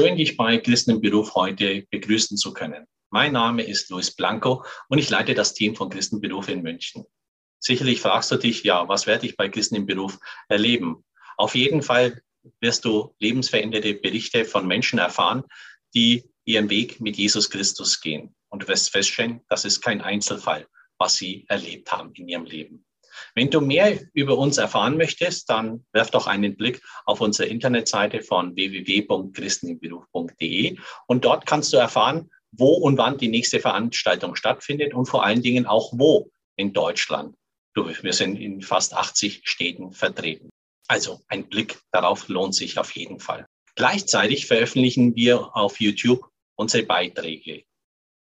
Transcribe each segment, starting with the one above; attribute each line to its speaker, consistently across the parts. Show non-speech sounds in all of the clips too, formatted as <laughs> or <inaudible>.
Speaker 1: Schön, dich bei Christen im Beruf heute begrüßen zu können. Mein Name ist Luis Blanco und ich leite das Team von Christen Beruf in München. Sicherlich fragst du dich, ja, was werde ich bei Christen im Beruf erleben? Auf jeden Fall wirst du lebensveränderte Berichte von Menschen erfahren, die ihren Weg mit Jesus Christus gehen. Und du wirst feststellen, das ist kein Einzelfall, was sie erlebt haben in ihrem Leben. Wenn du mehr über uns erfahren möchtest, dann werf doch einen Blick auf unsere Internetseite von www.christenimberuf.de und dort kannst du erfahren, wo und wann die nächste Veranstaltung stattfindet und vor allen Dingen auch wo in Deutschland. Wir sind in fast 80 Städten vertreten. Also ein Blick darauf lohnt sich auf jeden Fall. Gleichzeitig veröffentlichen wir auf YouTube unsere Beiträge.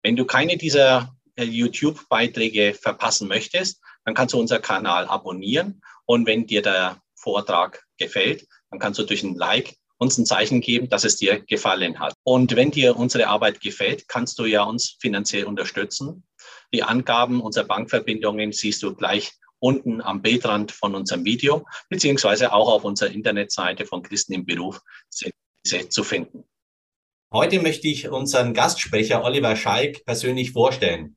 Speaker 1: Wenn du keine dieser äh, YouTube-Beiträge verpassen möchtest, dann kannst du unseren Kanal abonnieren. Und wenn dir der Vortrag gefällt, dann kannst du durch ein Like uns ein Zeichen geben, dass es dir gefallen hat. Und wenn dir unsere Arbeit gefällt, kannst du ja uns finanziell unterstützen. Die Angaben unserer Bankverbindungen siehst du gleich unten am Bildrand von unserem Video, beziehungsweise auch auf unserer Internetseite von Christen im Beruf zu finden.
Speaker 2: Heute möchte ich unseren Gastsprecher Oliver Schalk persönlich vorstellen.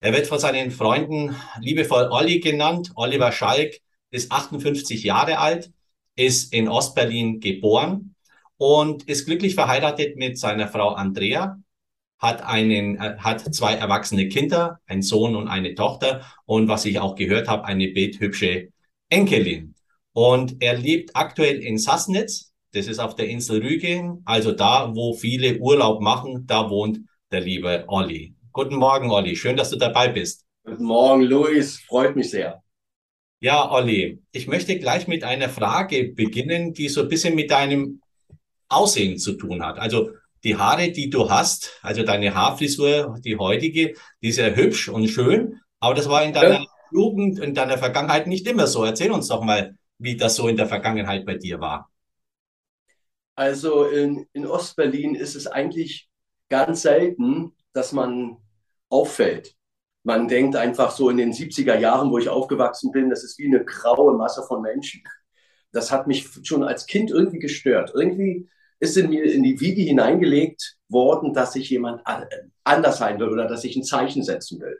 Speaker 2: Er wird von seinen Freunden liebevoll Olli genannt. Oliver Schalk ist 58 Jahre alt, ist in Ostberlin geboren und ist glücklich verheiratet mit seiner Frau Andrea, hat einen, äh, hat zwei erwachsene Kinder, einen Sohn und eine Tochter und was ich auch gehört habe, eine bildhübsche Enkelin. Und er lebt aktuell in Sassnitz. Das ist auf der Insel Rügen, also da, wo viele Urlaub machen, da wohnt der liebe Olli. Guten Morgen, Olli. Schön, dass du dabei bist.
Speaker 3: Guten Morgen, Luis. Freut mich sehr.
Speaker 2: Ja, Olli, ich möchte gleich mit einer Frage beginnen, die so ein bisschen mit deinem Aussehen zu tun hat. Also die Haare, die du hast, also deine Haarfrisur, die heutige, die ist ja hübsch und schön, aber das war in deiner ja. Jugend, in deiner Vergangenheit nicht immer so. Erzähl uns doch mal, wie das so in der Vergangenheit bei dir war.
Speaker 3: Also in, in Ostberlin ist es eigentlich ganz selten, dass man auffällt. Man denkt einfach so in den 70er Jahren, wo ich aufgewachsen bin, das ist wie eine graue Masse von Menschen. Das hat mich schon als Kind irgendwie gestört. Irgendwie ist in mir in die Wiege hineingelegt worden, dass ich jemand anders sein will oder dass ich ein Zeichen setzen will.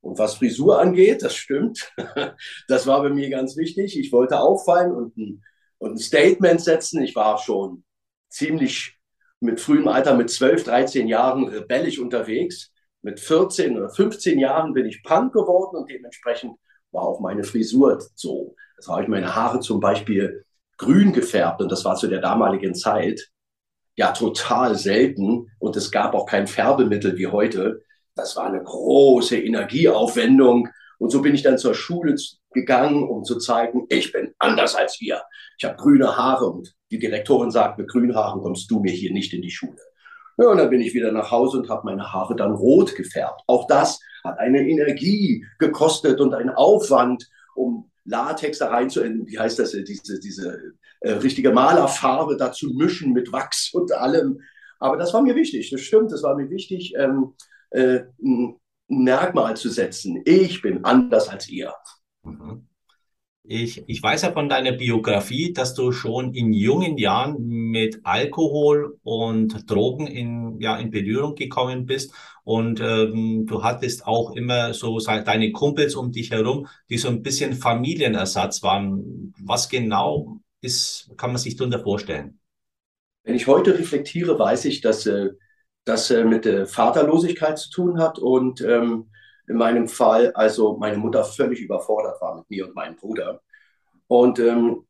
Speaker 3: Und was Frisur angeht, das stimmt. <laughs> Das war bei mir ganz wichtig. Ich wollte auffallen und ein, und ein Statement setzen. Ich war schon ziemlich mit frühem Alter, mit 12, 13 Jahren rebellisch unterwegs mit 14 oder 15 Jahren bin ich Punk geworden und dementsprechend war auch meine Frisur so. Das habe ich meine Haare zum Beispiel grün gefärbt und das war zu der damaligen Zeit ja total selten und es gab auch kein Färbemittel wie heute. Das war eine große Energieaufwendung und so bin ich dann zur Schule gegangen, um zu zeigen, ich bin anders als ihr. Ich habe grüne Haare und die Direktorin sagt, mit grünen Haaren kommst du mir hier nicht in die Schule. Ja, und dann bin ich wieder nach Hause und habe meine Haare dann rot gefärbt. Auch das hat eine Energie gekostet und einen Aufwand, um Latex da reinzuenden. Wie heißt das? Diese, diese äh, richtige Malerfarbe da zu mischen mit Wachs <laughs> und allem. Aber das war mir wichtig. Das stimmt, das war mir wichtig, ähm, äh, ein Merkmal zu setzen. Ich bin anders als ihr. Mhm.
Speaker 2: Ich, ich weiß ja von deiner Biografie, dass du schon in jungen Jahren mit Alkohol und Drogen in, ja, in Berührung gekommen bist. Und ähm, du hattest auch immer so deine Kumpels um dich herum, die so ein bisschen Familienersatz waren. Was genau ist, kann man sich darunter vorstellen?
Speaker 3: Wenn ich heute reflektiere, weiß ich, dass äh, das äh, mit der Vaterlosigkeit zu tun hat und ähm, in meinem Fall also meine Mutter völlig überfordert war mit mir und meinem Bruder. Und ähm,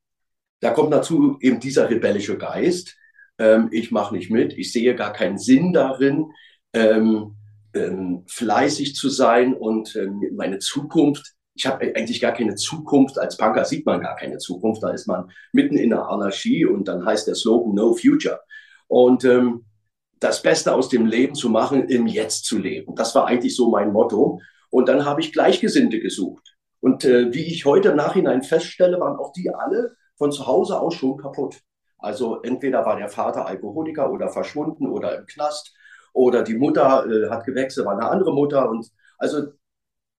Speaker 3: da kommt dazu eben dieser rebellische Geist. Ähm, ich mache nicht mit, ich sehe gar keinen Sinn darin, ähm, ähm fleißig zu sein und ähm, meine Zukunft. Ich habe eigentlich gar keine Zukunft. Als Punker sieht man gar keine Zukunft. Da ist man mitten in der Anarchie und dann heißt der Slogan No Future. Und ähm, das Beste aus dem Leben zu machen, im Jetzt zu leben. Das war eigentlich so mein Motto. Und dann habe ich Gleichgesinnte gesucht. Und äh, wie ich heute im Nachhinein feststelle, waren auch die alle von zu Hause aus schon kaputt. Also entweder war der Vater Alkoholiker oder verschwunden oder im Knast oder die Mutter äh, hat gewechselt, war eine andere Mutter. Und also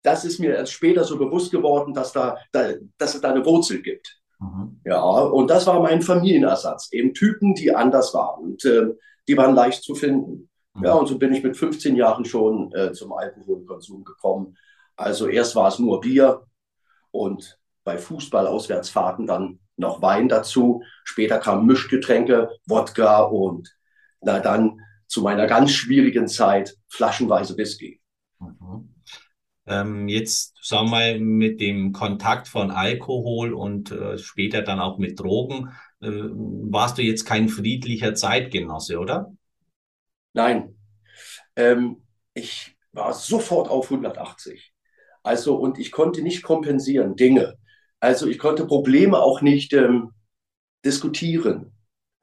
Speaker 3: das ist mir erst später so bewusst geworden, dass, da, da dass es da eine Wurzel gibt. Mhm. Ja, und das war mein Familienersatz. Eben Typen, die anders waren. Und äh, die waren leicht zu finden. Mhm. Ja, und so bin ich mit 15 Jahren schon äh, zum Alkoholkonsum gekommen. Also erst war es nur Bier und bei Fußballauswärtsfahrten dann noch Wein dazu. Später kamen Mischgetränke, Wodka und na dann zu meiner ganz schwierigen Zeit flaschenweise Whisky.
Speaker 2: Mhm. Ähm, jetzt sagen wir mal mit dem Kontakt von Alkohol und äh, später dann auch mit Drogen, äh, warst du jetzt kein friedlicher Zeitgenosse, oder?
Speaker 3: Nein, ähm, ich war sofort auf 180. Also, und ich konnte nicht kompensieren Dinge. Also, ich konnte Probleme auch nicht ähm, diskutieren.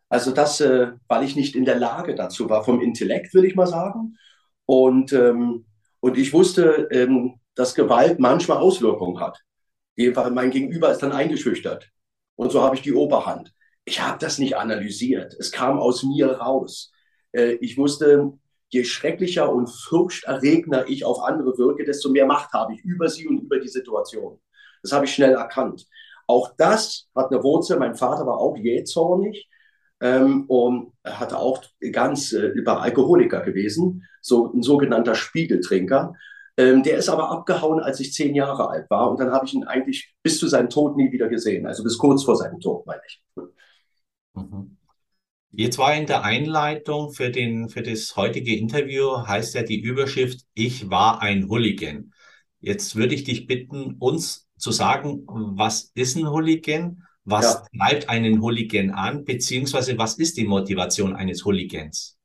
Speaker 3: Also, das, äh, weil ich nicht in der Lage dazu war, vom Intellekt, will ich mal sagen. Und, ähm, und ich wusste, ähm, dass Gewalt manchmal Auswirkungen hat. Jedenfalls mein Gegenüber ist dann eingeschüchtert. Und so habe ich die Oberhand. Ich habe das nicht analysiert. Es kam aus mir raus. Äh, ich wusste, je schrecklicher und furchterregender ich auf andere wirke, desto mehr Macht habe ich über sie und über die Situation. Das habe ich schnell erkannt. Auch das hat eine Wurzel. Mein Vater war auch jähzornig ähm, und hatte auch ganz äh, über Alkoholiker gewesen, so ein sogenannter Spiegeltrinker. Ähm, der ist aber abgehauen, als ich zehn Jahre alt war. Und dann habe ich ihn eigentlich bis zu seinem Tod nie wieder gesehen. Also bis kurz vor seinem Tod, meine ich.
Speaker 2: Mhm. Jetzt war in der Einleitung für, den, für das heutige Interview, heißt ja die Überschrift, ich war ein Hooligan. Jetzt würde ich dich bitten, uns zu sagen, was ist ein Hooligan? Was ja. treibt einen Hooligan an? Beziehungsweise was ist die Motivation eines Hooligans?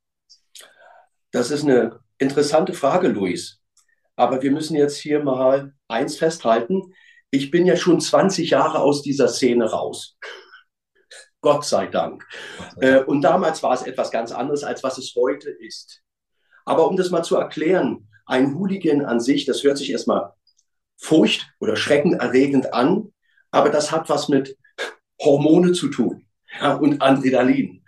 Speaker 3: Das ist eine interessante Frage, Luis. Aber wir müssen jetzt hier mal eins festhalten. Ich bin ja schon 20 Jahre aus dieser Szene raus. Gott sei Dank. Äh, und damals war es etwas ganz anderes, als was es heute ist. Aber um das mal zu erklären, ein Hooligan an sich, das hört sich erstmal furcht- oder schreckenerregend an, aber das hat was mit Hormone zu tun ja, und Adrenalin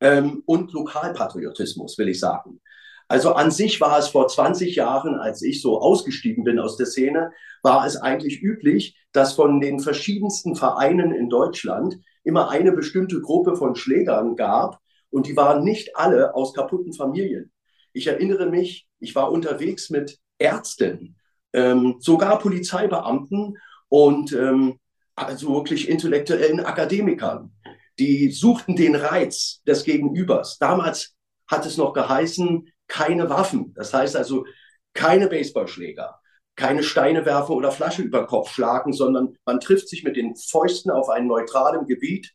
Speaker 3: ähm, und Lokalpatriotismus, will ich sagen. Also an sich war es vor 20 Jahren, als ich so ausgestiegen bin aus der Szene, war es eigentlich üblich, dass von den verschiedensten Vereinen in Deutschland immer eine bestimmte Gruppe von Schlägern gab und die waren nicht alle aus kaputten Familien. Ich erinnere mich, ich war unterwegs mit Ärzten, ähm, sogar Polizeibeamten und ähm, also wirklich intellektuellen Akademikern. Die suchten den Reiz des Gegenübers. Damals hat es noch geheißen, keine Waffen. Das heißt also keine Baseballschläger, keine Steine werfen oder Flasche über Kopf schlagen, sondern man trifft sich mit den Fäusten auf einem neutralen Gebiet.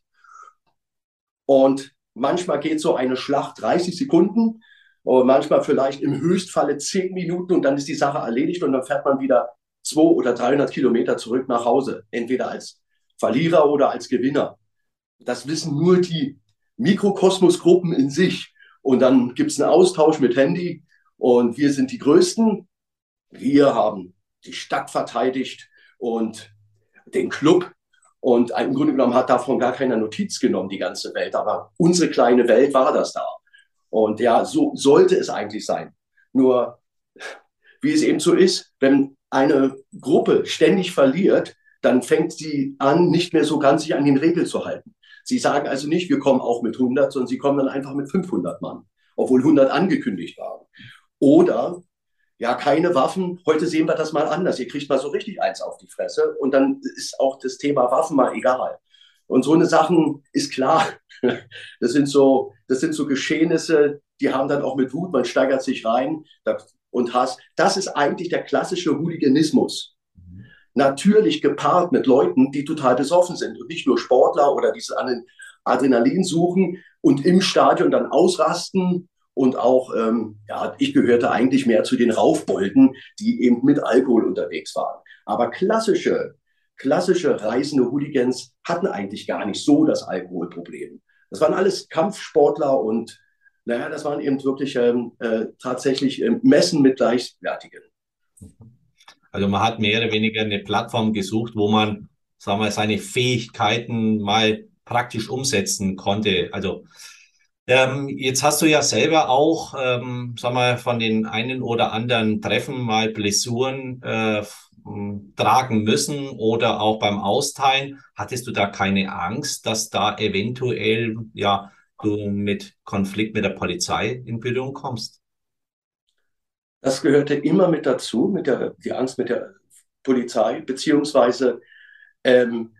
Speaker 3: Und manchmal geht so eine Schlacht 30 Sekunden und manchmal vielleicht im Höchstfalle 10 Minuten und dann ist die Sache erledigt und dann fährt man wieder 200 oder 300 Kilometer zurück nach Hause, entweder als Verlierer oder als Gewinner. Das wissen nur die Mikrokosmosgruppen in sich. Und dann gibt es einen Austausch mit Handy und wir sind die Größten. Wir haben die Stadt verteidigt und den Club. Und im Grunde genommen hat davon gar keiner Notiz genommen, die ganze Welt. Aber unsere kleine Welt war das da. Und ja, so sollte es eigentlich sein. Nur, wie es eben so ist, wenn eine Gruppe ständig verliert, dann fängt sie an, nicht mehr so ganz sich an den Regeln zu halten. Sie sagen also nicht, wir kommen auch mit 100, sondern sie kommen dann einfach mit 500 Mann, obwohl 100 angekündigt waren. Oder ja, keine Waffen. Heute sehen wir das mal anders. Ihr kriegt mal so richtig eins auf die Fresse und dann ist auch das Thema Waffen mal egal. Und so eine Sachen ist klar. <laughs> Das sind so, das sind so Geschehnisse, die haben dann auch mit Wut, man steigert sich rein und Hass. Das ist eigentlich der klassische Hooliganismus natürlich gepaart mit Leuten, die total besoffen sind und nicht nur Sportler oder diese an den Adrenalin suchen und im Stadion dann ausrasten. Und auch, ähm, ja, ich gehörte eigentlich mehr zu den Raufbolden, die eben mit Alkohol unterwegs waren. Aber klassische, klassische reisende Hooligans hatten eigentlich gar nicht so das Alkoholproblem. Das waren alles Kampfsportler und naja, das waren eben wirklich ähm, äh, tatsächlich äh, Messen mit Gleichwertigen.
Speaker 2: Also man hat mehr oder weniger eine Plattform gesucht, wo man, sagen wir, seine Fähigkeiten mal praktisch umsetzen konnte. Also ähm, jetzt hast du ja selber auch, ähm, sag mal, von den einen oder anderen Treffen mal Blessuren äh, tragen müssen oder auch beim Austeilen. Hattest du da keine Angst, dass da eventuell ja du mit Konflikt mit der Polizei in Berührung kommst?
Speaker 3: Das gehörte immer mit dazu, mit der die Angst mit der Polizei, beziehungsweise ähm,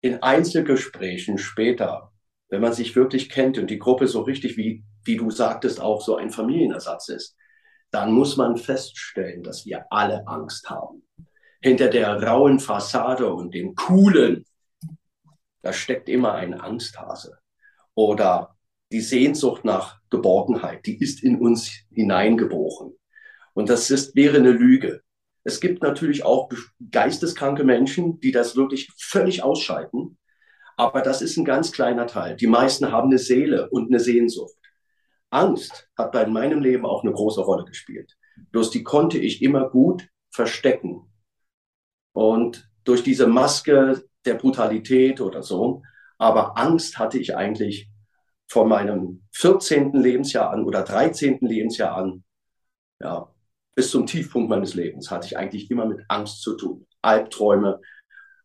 Speaker 3: in Einzelgesprächen später, wenn man sich wirklich kennt und die Gruppe so richtig, wie, wie du sagtest, auch so ein Familienersatz ist, dann muss man feststellen, dass wir alle Angst haben. Hinter der rauen Fassade und dem coolen, da steckt immer ein Angsthase. Oder die Sehnsucht nach Geborgenheit, die ist in uns hineingeboren. Und das ist, wäre eine Lüge. Es gibt natürlich auch geisteskranke Menschen, die das wirklich völlig ausschalten. Aber das ist ein ganz kleiner Teil. Die meisten haben eine Seele und eine Sehnsucht. Angst hat bei meinem Leben auch eine große Rolle gespielt. Bloß die konnte ich immer gut verstecken. Und durch diese Maske der Brutalität oder so. Aber Angst hatte ich eigentlich von meinem 14. Lebensjahr an oder 13. Lebensjahr an. Ja, bis zum Tiefpunkt meines Lebens hatte ich eigentlich immer mit Angst zu tun. Albträume,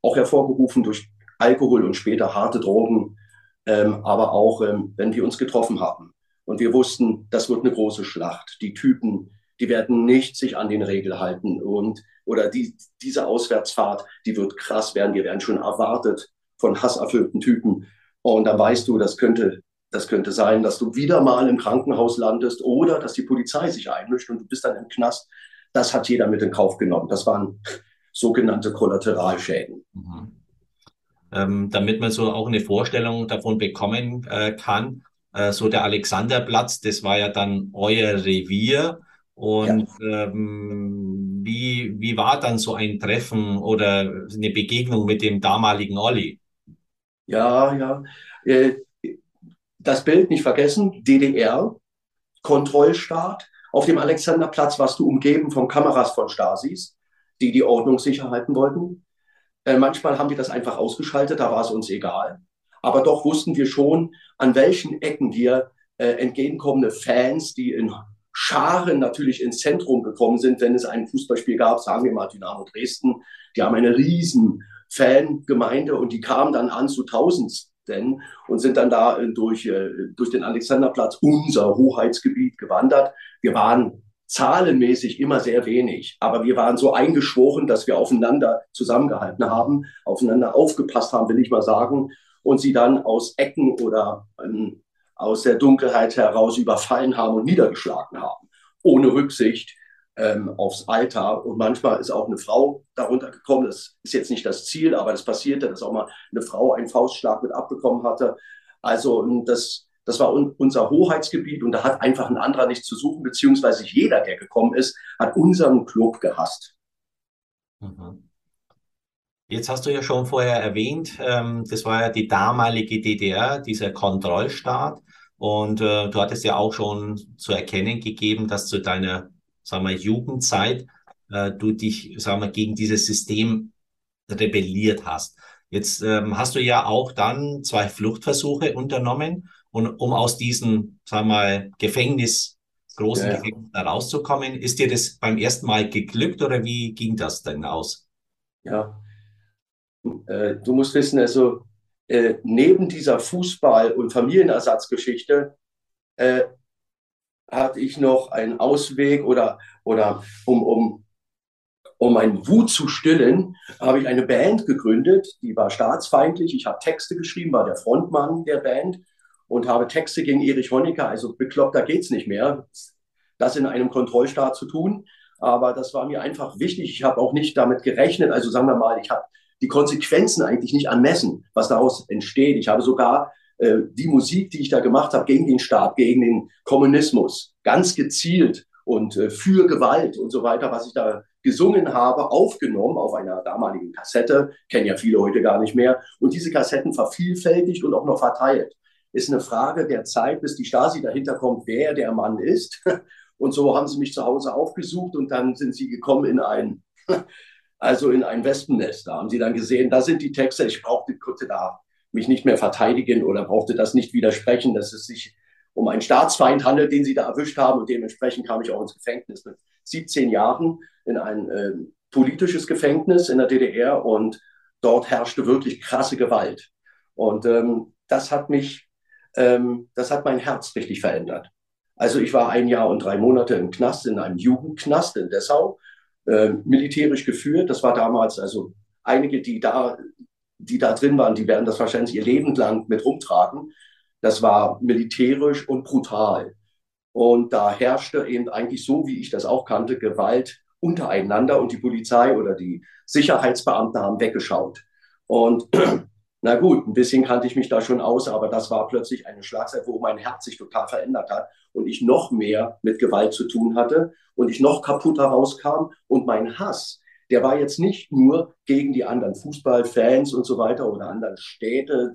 Speaker 3: auch hervorgerufen durch Alkohol und später harte Drogen, ähm, aber auch, ähm, wenn wir uns getroffen haben. Und wir wussten, das wird eine große Schlacht. Die Typen, die werden nicht sich an den Regeln halten. Und, oder die, diese Auswärtsfahrt, die wird krass werden. Wir werden schon erwartet von hasserfüllten Typen. Und da weißt du, das könnte das könnte sein, dass du wieder mal im Krankenhaus landest oder dass die Polizei sich einmischt und du bist dann im Knast. Das hat jeder mit in Kauf genommen. Das waren sogenannte Kollateralschäden. Mhm.
Speaker 2: Ähm, damit man so auch eine Vorstellung davon bekommen äh, kann, äh, so der Alexanderplatz, das war ja dann euer Revier. Und ja. ähm, wie, wie war dann so ein Treffen oder eine Begegnung mit dem damaligen Olli?
Speaker 3: Ja, ja. Äh, das Bild nicht vergessen, DDR, Kontrollstaat. Auf dem Alexanderplatz warst du umgeben von Kameras von Stasis, die die Ordnung sicher halten wollten. Äh, manchmal haben die das einfach ausgeschaltet, da war es uns egal. Aber doch wussten wir schon, an welchen Ecken wir äh, entgegenkommende Fans, die in Scharen natürlich ins Zentrum gekommen sind, wenn es ein Fußballspiel gab, sagen wir mal Dynamo Dresden, die haben eine riesen Fangemeinde und die kamen dann an zu Tausends denn und sind dann da äh, durch, äh, durch den Alexanderplatz, unser Hoheitsgebiet, gewandert. Wir waren zahlenmäßig immer sehr wenig, aber wir waren so eingeschworen, dass wir aufeinander zusammengehalten haben, aufeinander aufgepasst haben, will ich mal sagen, und sie dann aus Ecken oder ähm, aus der Dunkelheit heraus überfallen haben und niedergeschlagen haben, ohne Rücksicht ähm, aufs Alter. Und manchmal ist auch eine Frau darunter gekommen. Das ist jetzt nicht das Ziel, aber das passierte, dass auch mal eine Frau einen Faustschlag mit abbekommen hatte. Also das, das war un unser Hoheitsgebiet und da hat einfach ein anderer nichts zu suchen, beziehungsweise jeder, der gekommen ist, hat unseren Club gehasst.
Speaker 2: Mhm. Jetzt hast du ja schon vorher erwähnt, ähm, das war ja die damalige DDR, dieser Kontrollstaat. Und äh, du hattest ja auch schon zu erkennen gegeben, dass zu deiner sagen wir, Jugendzeit, äh, du dich, sagen wir, gegen dieses System rebelliert hast. Jetzt ähm, hast du ja auch dann zwei Fluchtversuche unternommen, und, um aus diesem, sagen wir mal, Gefängnis, großen ja. Gefängnis rauszukommen. Ist dir das beim ersten Mal geglückt oder wie ging das denn aus?
Speaker 3: Ja, äh, du musst wissen, also äh, neben dieser Fußball- und Familienersatzgeschichte äh, hatte ich noch einen Ausweg oder, oder um, um, um meinen Wut zu stillen, habe ich eine Band gegründet, die war staatsfeindlich. Ich habe Texte geschrieben, war der Frontmann der Band und habe Texte gegen Erich Honecker, also bekloppter geht's nicht mehr, das in einem Kontrollstaat zu tun. Aber das war mir einfach wichtig. Ich habe auch nicht damit gerechnet. Also sagen wir mal, ich habe die Konsequenzen eigentlich nicht ermessen, was daraus entsteht. Ich habe sogar äh, die Musik, die ich da gemacht habe gegen den Staat, gegen den Kommunismus, ganz gezielt und äh, für Gewalt und so weiter, was ich da gesungen habe, aufgenommen auf einer damaligen Kassette, kennen ja viele heute gar nicht mehr, und diese Kassetten vervielfältigt und auch noch verteilt. Ist eine Frage der Zeit, bis die Stasi dahinter kommt, wer der Mann ist. <laughs> Und so haben sie mich zu Hause aufgesucht und dann sind sie gekommen in ein, <laughs> also in ein Wespennest. Da haben sie dann gesehen, da sind die Texte, ich brauchte, konnte da mich nicht mehr verteidigen oder brauchte das nicht widersprechen, dass es sich um einen Staatsfeind handelt, den sie da erwischt haben. Und dementsprechend kam ich auch ins Gefängnis mit 17 Jahren in ein äh, politisches Gefängnis in der DDR und dort herrschte wirklich krasse Gewalt. Und ähm, das hat mich ähm, das hat mein Herz richtig verändert. Also ich war ein Jahr und drei Monate im Knast, in einem Jugendknast in Dessau, äh, militärisch geführt. Das war damals, also einige, die da, die da drin waren, die werden das wahrscheinlich ihr Leben lang mit rumtragen. Das war militärisch und brutal. Und da herrschte eben eigentlich so, wie ich das auch kannte, Gewalt untereinander und die Polizei oder die Sicherheitsbeamten haben weggeschaut. Und na gut, ein bisschen kannte ich mich da schon aus, aber das war plötzlich eine Schlagzeit, wo mein Herz sich total verändert hat und ich noch mehr mit Gewalt zu tun hatte und ich noch kaputter rauskam und mein Hass, der war jetzt nicht nur gegen die anderen Fußballfans und so weiter oder anderen Städte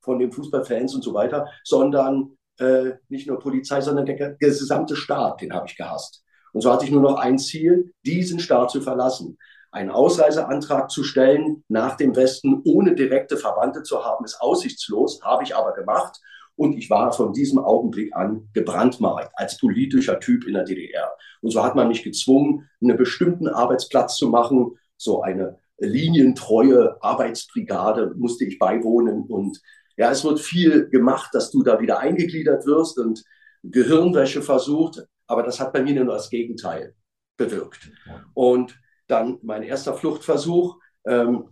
Speaker 3: von den Fußballfans und so weiter, sondern äh, nicht nur Polizei, sondern der, der gesamte Staat, den habe ich gehasst. Und so hatte ich nur noch ein Ziel, diesen Staat zu verlassen. Einen Ausreiseantrag zu stellen nach dem Westen, ohne direkte Verwandte zu haben, ist aussichtslos, habe ich aber gemacht. Und ich war von diesem Augenblick an gebrandmarkt als politischer Typ in der DDR. Und so hat man mich gezwungen, einen bestimmten Arbeitsplatz zu machen. So eine linientreue Arbeitsbrigade musste ich beiwohnen. Und ja, es wird viel gemacht, dass du da wieder eingegliedert wirst und Gehirnwäsche versucht. Aber das hat bei mir nur das Gegenteil bewirkt. Und dann mein erster Fluchtversuch, ähm,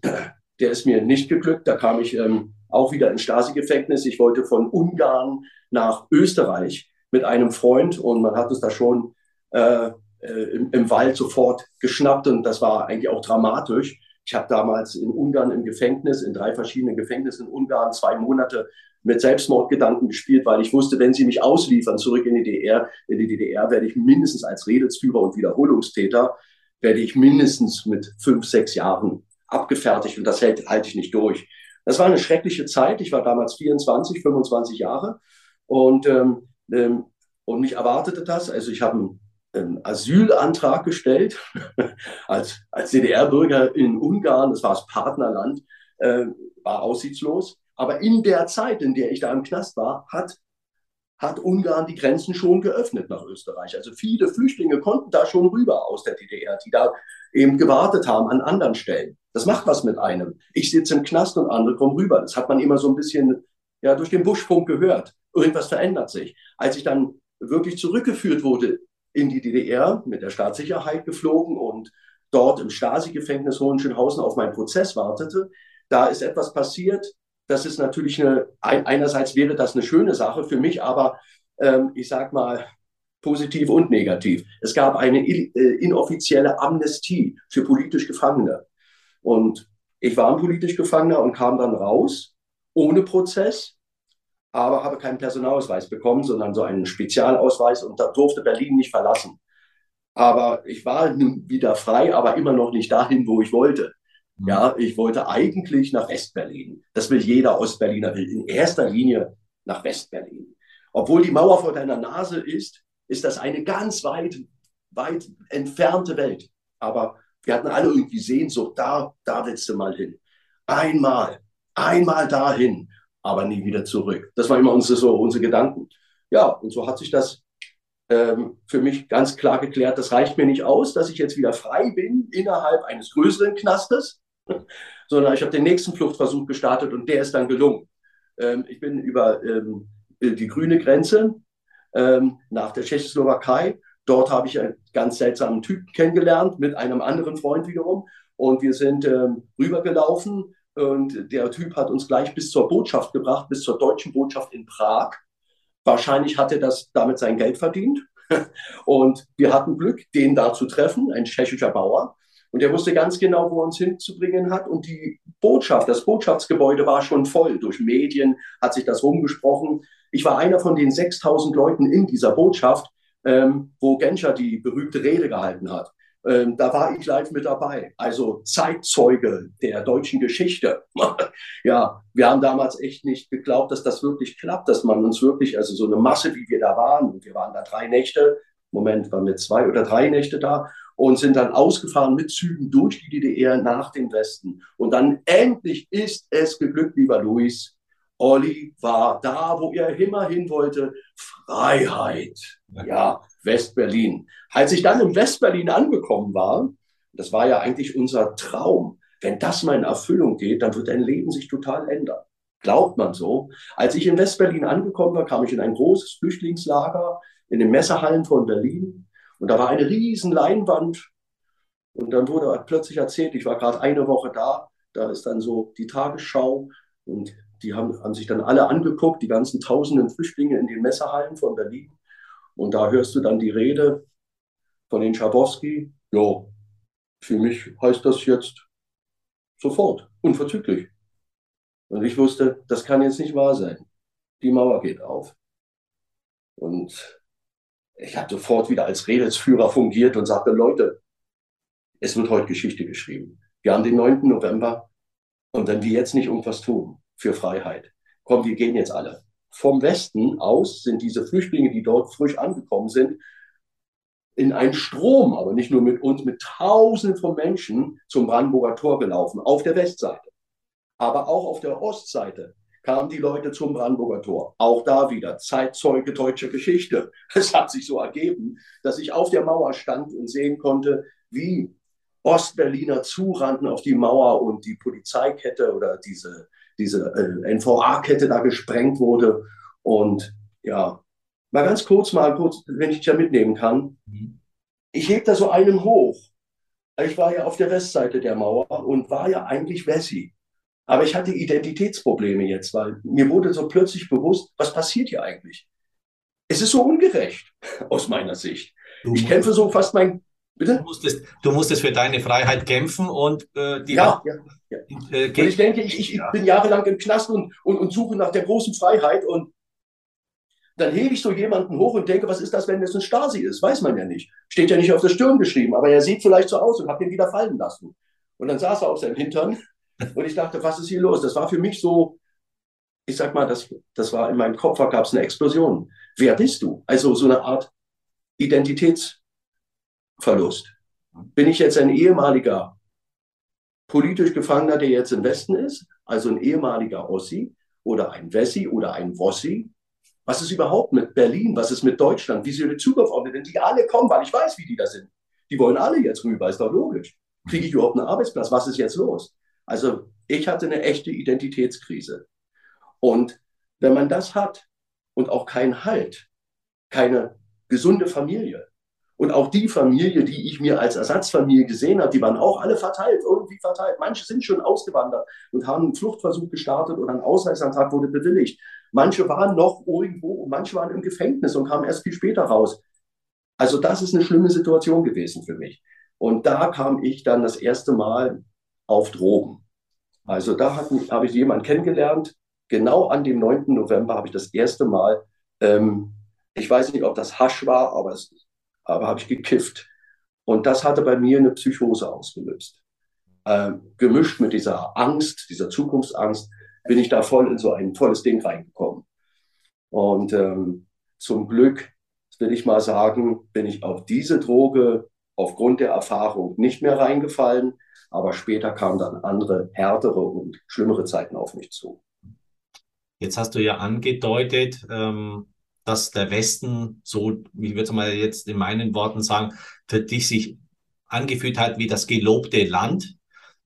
Speaker 3: der ist mir nicht geglückt. Da kam ich ähm, auch wieder ins Stasi-Gefängnis. Ich wollte von Ungarn nach Österreich mit einem Freund und man hat es da schon äh, äh, im, im, Wald sofort geschnappt und das war eigentlich auch dramatisch. Ich habe damals in Ungarn im Gefängnis, in drei verschiedenen Gefängnissen in Ungarn, zwei Monate mit Selbstmordgedanken gespielt, weil ich wusste, wenn sie mich ausliefern zurück in die DDR, in die DDR werde ich mindestens als Redelsführer und Wiederholungstäter, werde ich mindestens mit fünf, sechs Jahren abgefertigt und das hält, halte ich nicht durch. Das war eine schreckliche Zeit. Ich war damals 24, 25 Jahre und, ähm, ähm, und mich erwartete das. Also ich habe einen, Asylantrag gestellt <laughs> als, als DDR-Bürger in Ungarn. Das war das Partnerland, äh, war aussichtslos. Aber in der Zeit, in der ich da im Knast war, hat, hat Ungarn die Grenzen schon geöffnet nach Österreich. Also viele Flüchtlinge konnten da schon rüber aus der DDR, die da eben gewartet haben an anderen Stellen. Das macht was mit einem. Ich sitze im Knast und andere kommen rüber. Das hat man immer so ein bisschen ja, durch den Buschfunk gehört. Irgendwas verändert sich. Als ich dann wirklich zurückgeführt wurde in die DDR, mit der Staatssicherheit geflogen und dort im Stasi-Gefängnis Hohenschönhausen auf meinen Prozess wartete, da ist etwas passiert, das ist natürlich eine, einerseits wäre das eine schöne Sache für mich, aber ähm, ich sag mal positiv und negativ. Es gab eine äh, inoffizielle Amnestie für politisch Gefangene. Und ich war ein politisch Gefangener und kam dann raus ohne Prozess, aber habe keinen Personalausweis bekommen, sondern so einen Spezialausweis und durfte Berlin nicht verlassen. Aber ich war wieder frei, aber immer noch nicht dahin, wo ich wollte. Ja, ich wollte eigentlich nach Westberlin. Das will jeder Ostberliner will in erster Linie nach Westberlin. Obwohl die Mauer vor deiner Nase ist, ist das eine ganz weit, weit entfernte Welt. Aber wir hatten alle irgendwie Sehnsucht, da, da willst du mal hin. Einmal, einmal dahin, aber nie wieder zurück. Das war immer unsere, so unsere Gedanken. Ja, und so hat sich das ähm, für mich ganz klar geklärt. Das reicht mir nicht aus, dass ich jetzt wieder frei bin innerhalb eines größeren Knastes, sondern ich habe den nächsten Fluchtversuch gestartet und der ist dann gelungen. Ähm, ich bin über ähm, die grüne Grenze ähm, nach der Tschechoslowakei. Dort habe ich einen ganz seltsamen Typ kennengelernt mit einem anderen Freund wiederum und wir sind ähm, rübergelaufen und der Typ hat uns gleich bis zur Botschaft gebracht, bis zur deutschen Botschaft in Prag. Wahrscheinlich hat er das damit sein Geld verdient. <laughs> Und wir hatten Glück, den da zu treffen, ein tschechischer Bauer. Und er wusste ganz genau, wo er uns hinzubringen hat. Und die Botschaft, das Botschaftsgebäude war schon voll. Durch Medien hat sich das rumgesprochen. Ich war einer von den 6000 Leuten in dieser Botschaft, ähm, wo Genscher die berühmte Rede gehalten hat. Ähm, da war ich live mit dabei. Also Zeitzeuge der deutschen Geschichte. <laughs> ja, wir haben damals echt nicht geglaubt, dass das wirklich klappt, dass man uns wirklich, also so eine Masse, wie wir da waren, und wir waren da drei Nächte, Moment waren wir zwei oder drei Nächte da und sind dann ausgefahren mit Zügen durch die DDR nach dem Westen. Und dann endlich ist es geglückt, lieber Luis. Olli war da, wo er immer hin wollte. Freiheit. Ja, Westberlin. Als ich dann in Westberlin angekommen war, das war ja eigentlich unser Traum. Wenn das mal in Erfüllung geht, dann wird dein Leben sich total ändern. Glaubt man so. Als ich in Westberlin angekommen war, kam ich in ein großes Flüchtlingslager in den Messerhallen von Berlin. Und da war eine riesen Leinwand. Und dann wurde plötzlich erzählt, ich war gerade eine Woche da, da ist dann so die Tagesschau und die haben, haben sich dann alle angeguckt, die ganzen tausenden Flüchtlinge in den Messerhallen von Berlin. Und da hörst du dann die Rede von den Schabowski. Ja, für mich heißt das jetzt sofort, unverzüglich. Und ich wusste, das kann jetzt nicht wahr sein. Die Mauer geht auf. Und ich habe sofort wieder als Redelsführer fungiert und sagte, Leute, es wird heute Geschichte geschrieben. Wir haben den 9. November und wenn wir jetzt nicht irgendwas tun für Freiheit, komm, wir gehen jetzt alle. Vom Westen aus sind diese Flüchtlinge, die dort frisch angekommen sind, in einen Strom, aber nicht nur mit uns, mit Tausenden von Menschen zum Brandenburger Tor gelaufen, auf der Westseite. Aber auch auf der Ostseite kamen die Leute zum Brandenburger Tor. Auch da wieder Zeitzeuge deutscher Geschichte. <laughs> Es hat sich so ergeben, dass ich auf der Mauer stand und sehen konnte, wie Ostberliner zurannten auf die Mauer und die Polizeikette oder diese, diese äh, NVA-Kette da gesprengt wurde. Und ja, mal ganz kurz, mal kurz, wenn ich dich ja mitnehmen kann. Ich heb da so einen hoch. Ich war ja auf der Westseite der Mauer und war ja eigentlich Wessi. Aber ich hatte Identitätsprobleme jetzt, weil mir wurde so plötzlich bewusst, was passiert hier eigentlich? Es ist so ungerecht <laughs> aus meiner Sicht. Du ich kämpfe so fast mein.
Speaker 2: Bitte? Du musstest, du musstest für deine Freiheit kämpfen und
Speaker 3: äh, die. Ja, ja, ja. Äh, und ich denke, ich, ich, ich bin jahrelang im Knast und, und, und suche nach der großen Freiheit und dann hebe ich so jemanden hoch und denke, was ist das, wenn das ein Stasi ist? Weiß man ja nicht. Steht ja nicht auf der Stirn geschrieben, aber er sieht vielleicht so aus und habe ihn wieder fallen lassen. Und dann saß er auf seinem Hintern und ich dachte, was ist hier los? Das war für mich so, ich sag mal, das, das war in meinem Kopf, da gab es eine Explosion. Wer bist du? Also so eine Art Identitätsverlust. Bin ich jetzt ein ehemaliger politisch Gefangener, der jetzt im Westen ist, also ein ehemaliger Ossi oder ein Wessi oder ein Wossi? Was ist überhaupt mit Berlin? Was ist mit Deutschland? Wie soll die aussehen? Denn die alle kommen, weil ich weiß, wie die da sind. Die wollen alle jetzt rüber, ist doch logisch. Kriege ich überhaupt einen Arbeitsplatz? Was ist jetzt los? Also ich hatte eine echte Identitätskrise. Und wenn man das hat und auch keinen Halt, keine gesunde Familie und auch die Familie, die ich mir als Ersatzfamilie gesehen habe, die waren auch alle verteilt, irgendwie verteilt. Manche sind schon ausgewandert und haben einen Fluchtversuch gestartet oder ein Ausreiseantrag wurde bewilligt. Manche waren noch irgendwo und manche waren im Gefängnis und kamen erst viel später raus. Also das ist eine schlimme Situation gewesen für mich. Und da kam ich dann das erste Mal auf Drogen. Also da habe ich jemanden kennengelernt. Genau an dem 9. November habe ich das erste Mal, ähm, ich weiß nicht, ob das Hasch war, aber, es, aber habe ich gekifft. Und das hatte bei mir eine Psychose ausgelöst. Ähm, gemischt mit dieser Angst, dieser Zukunftsangst, bin ich da voll in so ein volles Ding reingekommen. Und ähm, zum Glück, will ich mal sagen, bin ich auf diese Droge aufgrund der Erfahrung nicht mehr reingefallen. Aber später kamen dann andere, härtere und schlimmere Zeiten auf mich zu.
Speaker 2: Jetzt hast du ja angedeutet, ähm, dass der Westen, so, ich würde mal jetzt in meinen Worten sagen, für dich sich angefühlt hat wie das gelobte Land.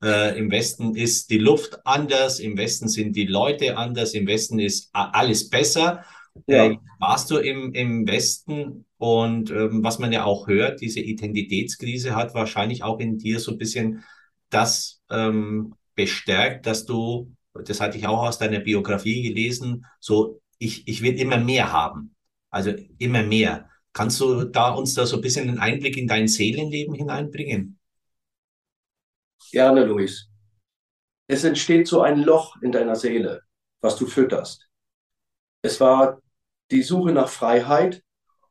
Speaker 2: Äh, Im Westen ist die Luft anders, im Westen sind die Leute anders, im Westen ist alles besser. Ja. Äh, warst du im, im Westen und ähm, was man ja auch hört, diese Identitätskrise hat wahrscheinlich auch in dir so ein bisschen das ähm, bestärkt, dass du, das hatte ich auch aus deiner Biografie gelesen, so ich, ich will immer mehr haben. Also immer mehr. Kannst du da uns da so ein bisschen einen Einblick in dein Seelenleben hineinbringen?
Speaker 3: Gerne, Luis. Es entsteht so ein Loch in deiner Seele, was du fütterst. Es war die Suche nach Freiheit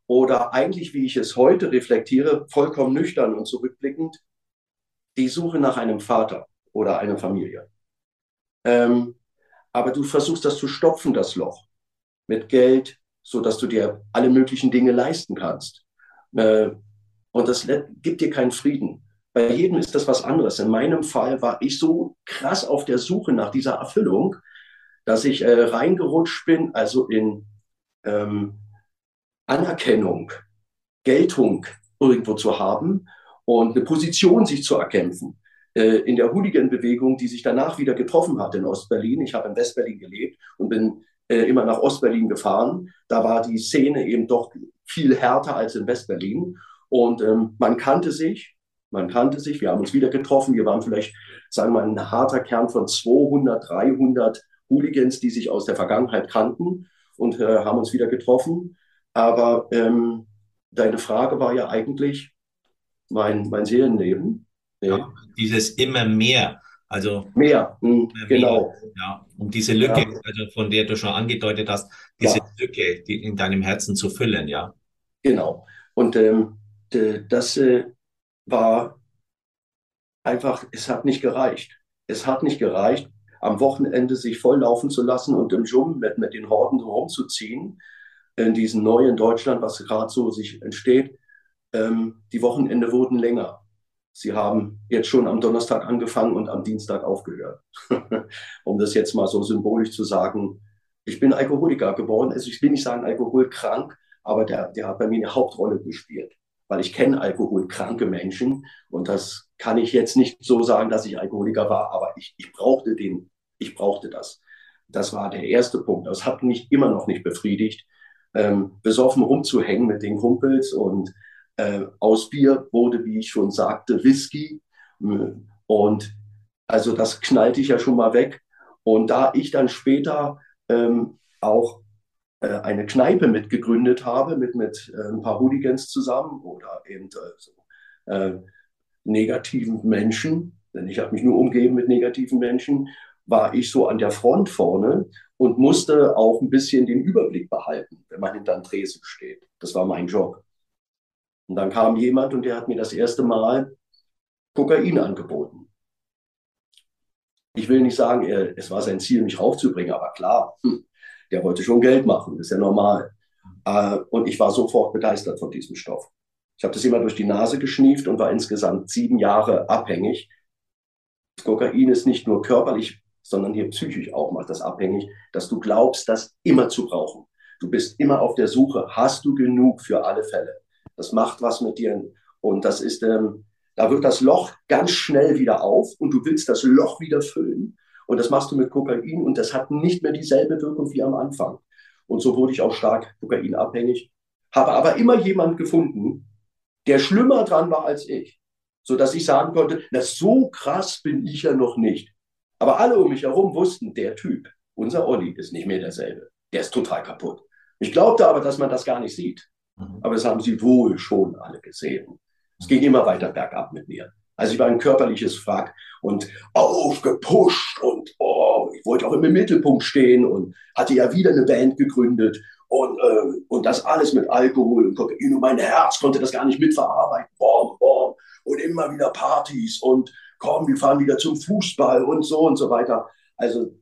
Speaker 3: oder eigentlich, wie ich es heute reflektiere, vollkommen nüchtern und zurückblickend, die Suche nach einem Vater oder einer Familie. Ähm, aber du versuchst das zu stopfen, das Loch, mit Geld, so dass du dir alle möglichen Dinge leisten kannst. Äh, und das gibt dir keinen Frieden. Bei jedem ist das was anderes. In meinem Fall war ich so krass auf der Suche nach dieser Erfüllung, dass ich äh, reingerutscht bin, also in ähm, Anerkennung, Geltung irgendwo zu haben und eine Position sich zu erkämpfen. äh, in der Hooligan-Bewegung, die sich danach wieder getroffen hat in Ostberlin. Ich habe in Westberlin gelebt und bin äh, immer nach Ostberlin gefahren. Da war die Szene eben doch viel härter als in Westberlin. Und ähm, man kannte sich, man kannte sich, wir haben uns wieder getroffen. Wir waren vielleicht, sagen wir mal, ein harter Kern von 200, 300 Hooligans, die sich aus der Vergangenheit kannten und äh, haben uns wieder getroffen. Aber ähm, deine Frage war ja eigentlich mein, mein Seelenleben.
Speaker 2: Ja, dieses immer mehr. Also
Speaker 3: mehr, mh, immer genau.
Speaker 2: Mehr, ja, um diese Lücke, ja. also von der du schon angedeutet hast, diese ja. Lücke die in deinem Herzen zu füllen, ja.
Speaker 3: Genau. Und ähm, das äh, war einfach, es hat nicht gereicht. Es hat nicht gereicht, am Wochenende sich volllaufen zu lassen und im Dschungel mit, mit den Horden rumzuziehen, in diesem neuen Deutschland, was gerade so sich entsteht. Ähm, die Wochenende wurden länger. Sie haben jetzt schon am Donnerstag angefangen und am Dienstag aufgehört. <laughs> um das jetzt mal so symbolisch zu sagen, ich bin Alkoholiker geworden. Also ich will nicht sagen alkoholkrank, aber der, der hat bei mir eine Hauptrolle gespielt. Weil ich kenne alkoholkranke Menschen und das kann ich jetzt nicht so sagen, dass ich Alkoholiker war, aber ich, ich brauchte den, ich brauchte das. Das war der erste Punkt. Das hat mich immer noch nicht befriedigt, ähm, besoffen rumzuhängen mit den Kumpels und äh, aus Bier wurde, wie ich schon sagte, Whisky. Und also das knallte ich ja schon mal weg. Und da ich dann später ähm, auch äh, eine Kneipe mitgegründet habe, mit, mit äh, ein paar Hooligans zusammen oder eben äh, so, äh, negativen Menschen, denn ich habe mich nur umgeben mit negativen Menschen, war ich so an der Front vorne und musste auch ein bisschen den Überblick behalten, wenn man hinter einem Tresen steht. Das war mein Job. Und dann kam jemand und der hat mir das erste Mal Kokain angeboten. Ich will nicht sagen, er, es war sein Ziel, mich raufzubringen, aber klar, hm, der wollte schon Geld machen, das ist ja normal. Äh, und ich war sofort begeistert von diesem Stoff. Ich habe das immer durch die Nase geschnieft und war insgesamt sieben Jahre abhängig. Das Kokain ist nicht nur körperlich, sondern hier psychisch auch macht das abhängig, dass du glaubst, das immer zu brauchen. Du bist immer auf der Suche, hast du genug für alle Fälle. Das macht was mit dir. Und das ist, ähm, da wird das Loch ganz schnell wieder auf und du willst das Loch wieder füllen. Und das machst du mit Kokain und das hat nicht mehr dieselbe Wirkung wie am Anfang. Und so wurde ich auch stark kokainabhängig. Habe aber immer jemand gefunden, der schlimmer dran war als ich. So dass ich sagen konnte, na, so krass bin ich ja noch nicht. Aber alle um mich herum wussten, der Typ, unser Olli, ist nicht mehr derselbe. Der ist total kaputt. Ich glaubte aber, dass man das gar nicht sieht. Mhm. Aber das haben sie wohl schon alle gesehen. Es ging immer weiter bergab mit mir. Also ich war ein körperliches Wrack und aufgepusht und oh, ich wollte auch im Mittelpunkt stehen und hatte ja wieder eine Band gegründet und, äh, und das alles mit Alkohol und Kokain und mein Herz konnte das gar nicht mitverarbeiten. Bom, bom. Und immer wieder Partys und komm, wir fahren wieder zum Fußball und so und so weiter. Also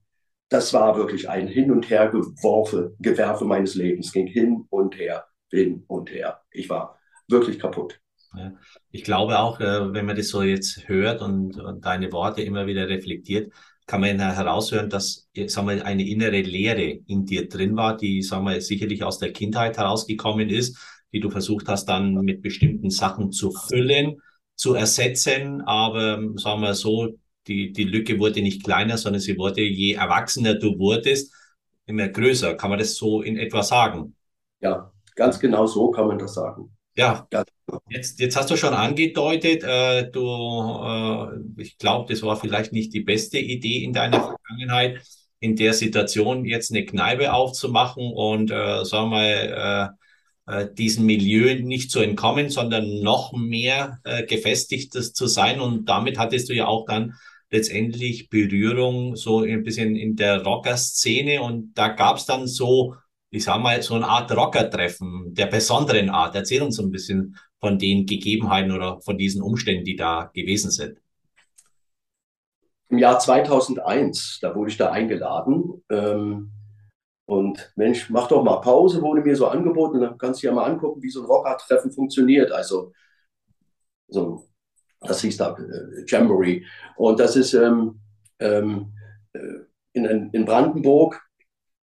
Speaker 3: das war wirklich ein Hin und Her geworfe, Gewerfe meines Lebens, ging hin und her hin und her. Ich war wirklich kaputt.
Speaker 2: Ja, ich glaube auch, äh, wenn man das so jetzt hört und, und deine Worte immer wieder reflektiert, kann man heraushören, dass sagen wir, eine innere Leere in dir drin war, die sagen wir, sicherlich aus der Kindheit herausgekommen ist, die du versucht hast, dann mit bestimmten Sachen zu füllen, zu ersetzen. Aber sagen wir so, die, die Lücke wurde nicht kleiner, sondern sie wurde, je erwachsener du wurdest, immer größer. Kann man das so in etwa sagen?
Speaker 3: Ja, Ganz genau so kann man das sagen.
Speaker 2: Ja, genau. jetzt, jetzt hast du schon angedeutet, äh, du, äh, ich glaube, das war vielleicht nicht die beste Idee in deiner Vergangenheit, in der Situation jetzt eine Kneipe aufzumachen und, äh, sagen wir mal, äh, äh, diesem Milieu nicht zu entkommen, sondern noch mehr äh, gefestigtes zu sein. Und damit hattest du ja auch dann letztendlich Berührung so ein bisschen in der Rocker-Szene. Und da gab es dann so ich sag mal, so eine Art Rocker-Treffen der besonderen Art. Erzähl uns ein bisschen von den Gegebenheiten oder von diesen Umständen, die da gewesen sind.
Speaker 3: Im Jahr 2001, da wurde ich da eingeladen. Ähm, und Mensch, mach doch mal Pause, wurde mir so angeboten. Dann kannst du ja mal angucken, wie so ein Rocker-Treffen funktioniert. Also, so, das hieß da äh, Jamboree. Und das ist ähm, ähm, äh, in, in Brandenburg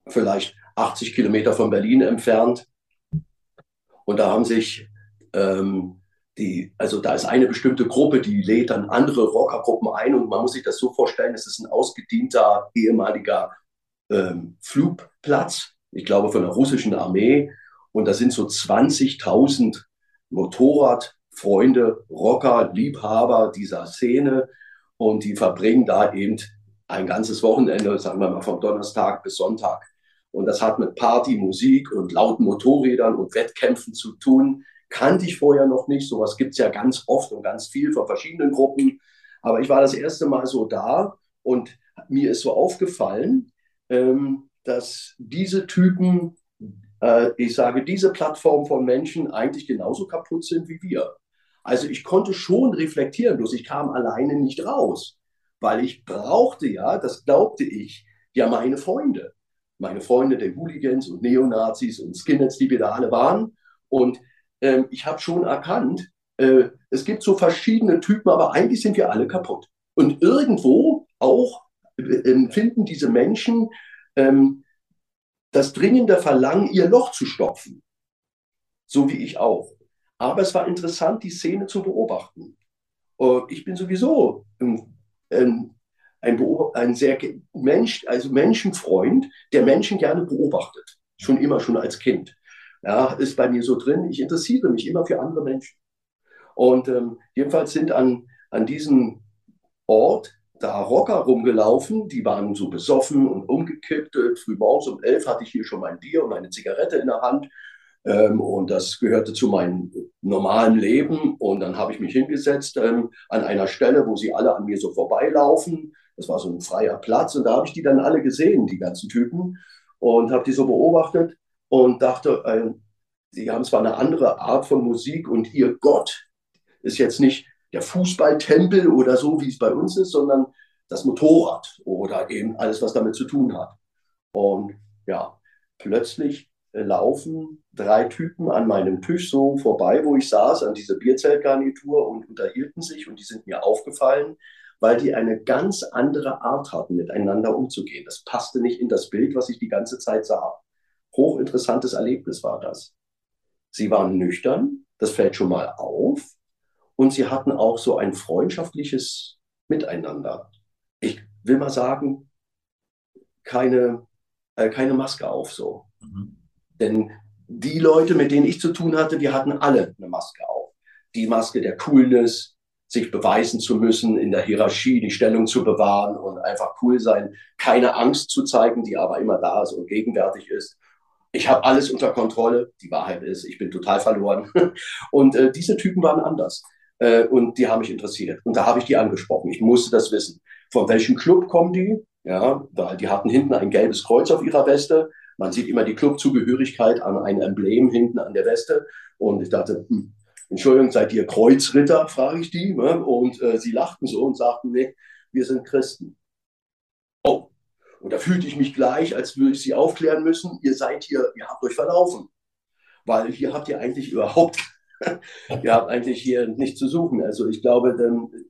Speaker 3: vielleicht 80 Kilometer von Berlin entfernt. Und da haben sich ähm, die, also da ist eine bestimmte Gruppe, die lädt dann andere Rockergruppen ein und man muss sich das so vorstellen, es ist ein ausgedienter ehemaliger ähm, Flugplatz, ich glaube von der russischen Armee und da sind so 20.000 Motorradfreunde, Rocker, Liebhaber dieser Szene und die verbringen da eben ein ganzes Wochenende, sagen wir mal von Donnerstag bis Sonntag. Und das hat mit Party, Musik und lauten Motorrädern und Wettkämpfen zu tun kannte ich vorher noch nicht. Sowas gibt es ja ganz oft und ganz viel von verschiedenen Gruppen. Aber ich war das erste Mal so da und mir ist so aufgefallen, ähm, dass diese Typen, äh, ich sage, diese Plattform von Menschen eigentlich genauso kaputt sind wie wir. Also ich konnte schon reflektieren, bloß ich kam alleine nicht raus, weil ich brauchte ja, das glaubte ich, ja meine Freunde. Meine Freunde der Hooligans und Neonazis und Skinheads, die wir da alle waren. Und äh, ich habe schon erkannt, äh, es gibt so verschiedene Typen, aber eigentlich sind wir alle kaputt. Und irgendwo auch äh, finden diese Menschen ähm, das dringende Verlangen, ihr Loch zu stopfen. So wie ich auch. Aber es war interessant, die Szene zu beobachten. Uh, ich bin sowieso ein, ein, ein, ein sehr Mensch, also Menschenfreund, der Menschen gerne beobachtet. Schon immer, schon als Kind ja, ist bei mir so drin. Ich interessiere mich immer für andere Menschen. Und ähm, jedenfalls sind an, an diesem Ort da Rocker rumgelaufen, die waren so besoffen und umgekippt. Früh morgens um elf hatte ich hier schon mein Bier und meine Zigarette in der Hand. Ähm, und das gehörte zu meinem normalen Leben. Und dann habe ich mich hingesetzt ähm, an einer Stelle, wo sie alle an mir so vorbeilaufen. Das war so ein freier Platz. Und da habe ich die dann alle gesehen, die ganzen Typen. Und habe die so beobachtet und dachte, äh, sie haben zwar eine andere Art von Musik und ihr Gott ist jetzt nicht der Fußballtempel oder so, wie es bei uns ist, sondern das Motorrad oder eben alles, was damit zu tun hat. Und ja, plötzlich äh, laufen drei Typen an meinem Tisch so vorbei, wo ich saß, an dieser Bierzeltgarnitur und unterhielten sich und die sind mir aufgefallen, weil die eine ganz andere Art hatten, miteinander umzugehen. Das passte nicht in das Bild, was ich die ganze Zeit sah hochinteressantes Erlebnis war das. Sie waren nüchtern, das fällt schon mal auf, und sie hatten auch so ein freundschaftliches Miteinander. Ich will mal sagen, keine, äh, keine Maske auf so. Mhm. Denn die Leute, mit denen ich zu tun hatte, die hatten alle eine Maske auf. Die Maske der Coolness, sich beweisen zu müssen, in der Hierarchie die Stellung zu bewahren und einfach cool sein, keine Angst zu zeigen, die aber immer da ist und gegenwärtig ist ich habe alles unter Kontrolle. Die Wahrheit ist, ich bin total verloren. <laughs> Und äh, diese Typen waren anders. Äh, und die haben mich interessiert. Und da habe ich die angesprochen. Ich musste das wissen. Von welchem Club kommen die? Ja, weil die hatten hinten ein gelbes Kreuz auf ihrer Weste. Man sieht immer die Clubzugehörigkeit an ein Emblem hinten an der Weste. Und ich dachte, hm, Entschuldigung, seid ihr Kreuzritter? frage ich die. Ne? Und äh, sie lachten so und sagten, nee, wir sind Christen. Oh, und da fühlte ich mich gleich, als würde ich sie aufklären müssen, ihr seid hier, ihr habt euch verlaufen. Weil hier habt ihr eigentlich überhaupt, <laughs> ihr habt eigentlich hier nichts zu suchen. Also ich glaube,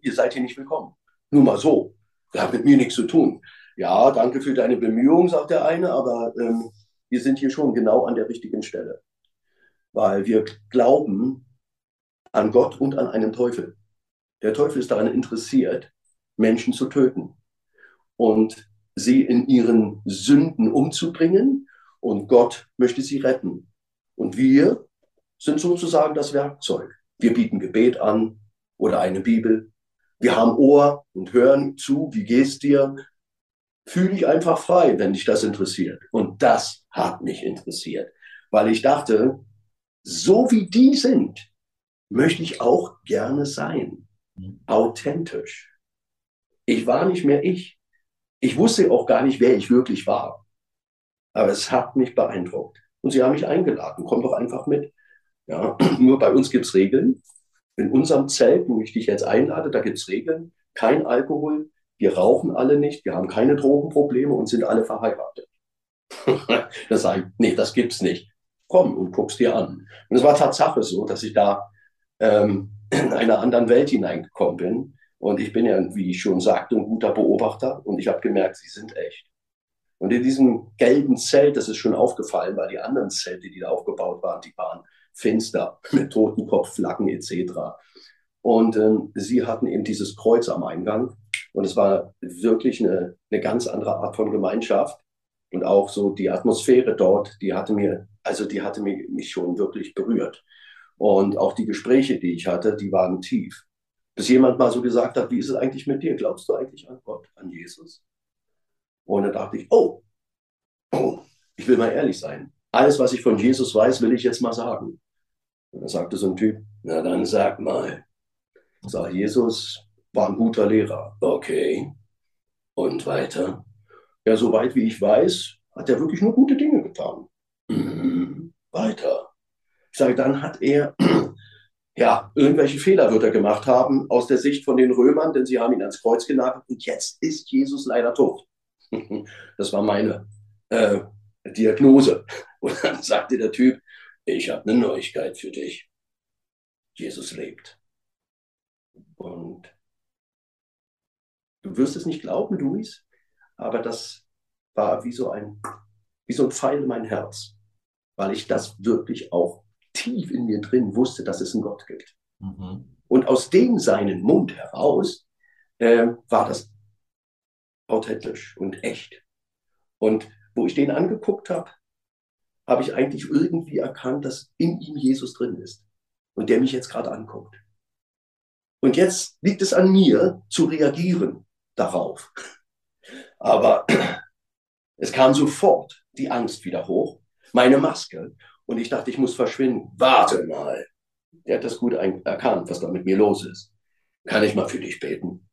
Speaker 3: ihr seid hier nicht willkommen. Nur mal so. Das hat mit mir nichts zu tun. Ja, danke für deine Bemühungen, sagt der eine, aber ähm, wir sind hier schon genau an der richtigen Stelle. Weil wir glauben an Gott und an einen Teufel. Der Teufel ist daran interessiert, Menschen zu töten. Und sie in ihren Sünden umzubringen und Gott möchte sie retten. Und wir sind sozusagen das Werkzeug. Wir bieten Gebet an oder eine Bibel. Wir haben Ohr und hören zu, wie geht's dir? Fühle ich einfach frei, wenn dich das interessiert. Und das hat mich interessiert, weil ich dachte, so wie die sind, möchte ich auch gerne sein. Mhm. Authentisch. Ich war nicht mehr ich. Ich wusste auch gar nicht, wer ich wirklich war. Aber es hat mich beeindruckt. Und sie haben mich eingeladen, komm doch einfach mit. Ja, <clears throat> nur bei uns gibt es Regeln. In unserem Zelt, wo ich dich jetzt einlade, da gibt es Regeln. Kein Alkohol, wir rauchen alle nicht, wir haben keine Drogenprobleme und sind alle verheiratet. <laughs> da sage ich, nee, das gibt's nicht. Komm und guck's dir an. Und es war Tatsache so, dass ich da ähm, in <clears throat> einer anderen Welt hineingekommen bin, und ich bin ja, wie ich schon sagte, ein guter Beobachter und ich habe gemerkt, sie sind echt. Und in diesem gelben Zelt, das ist schon aufgefallen, weil die anderen Zelte, die da aufgebaut waren, die waren finster <laughs> mit Totenkopfflaggen etc. Und ähm, sie hatten eben dieses Kreuz am Eingang. Und es war wirklich eine, eine ganz andere Art von Gemeinschaft. Und auch so die Atmosphäre dort, die hatte mir, also die hatte mich, mich schon wirklich berührt. Und auch die Gespräche, die ich hatte, die waren tief. Bis jemand mal so gesagt hat, wie ist es eigentlich mit dir? Glaubst du eigentlich an Gott, an Jesus? Und dann dachte ich, oh, oh, ich will mal ehrlich sein. Alles, was ich von Jesus weiß, will ich jetzt mal sagen. Und dann sagte so ein Typ, na dann sag mal. Sag, Jesus war ein guter Lehrer. Okay. Und weiter? Ja, soweit wie ich weiß, hat er wirklich nur gute Dinge getan. Mhm. Weiter. Sage, dann hat er, <clears throat> ja, irgendwelche Fehler wird er gemacht haben aus der Sicht von den Römern, denn sie haben ihn ans Kreuz genagelt und jetzt ist Jesus leider tot. <laughs> Das war meine äh, Diagnose. <laughs> Und dann sagte der Typ, ich habe eine Neuigkeit für dich. Jesus lebt. Und du wirst es nicht glauben, Luis, aber das war wie so ein, wie so ein Pfeil in mein Herz, weil ich das wirklich auch tief in mir drin wusste, dass es einen Gott gibt. Mhm. Und aus dem seinen Mund heraus äh, war das authentisch und echt. Und wo ich den angeguckt habe, habe ich eigentlich irgendwie erkannt, dass in ihm Jesus drin ist und der mich jetzt gerade anguckt. Und jetzt liegt es an mir zu reagieren darauf. Aber es kam sofort die Angst wieder hoch, meine Maske, und ich dachte, ich muss verschwinden. Warte mal. Der hat das gut erkannt, was da mit mir los ist. Kann ich mal für dich beten?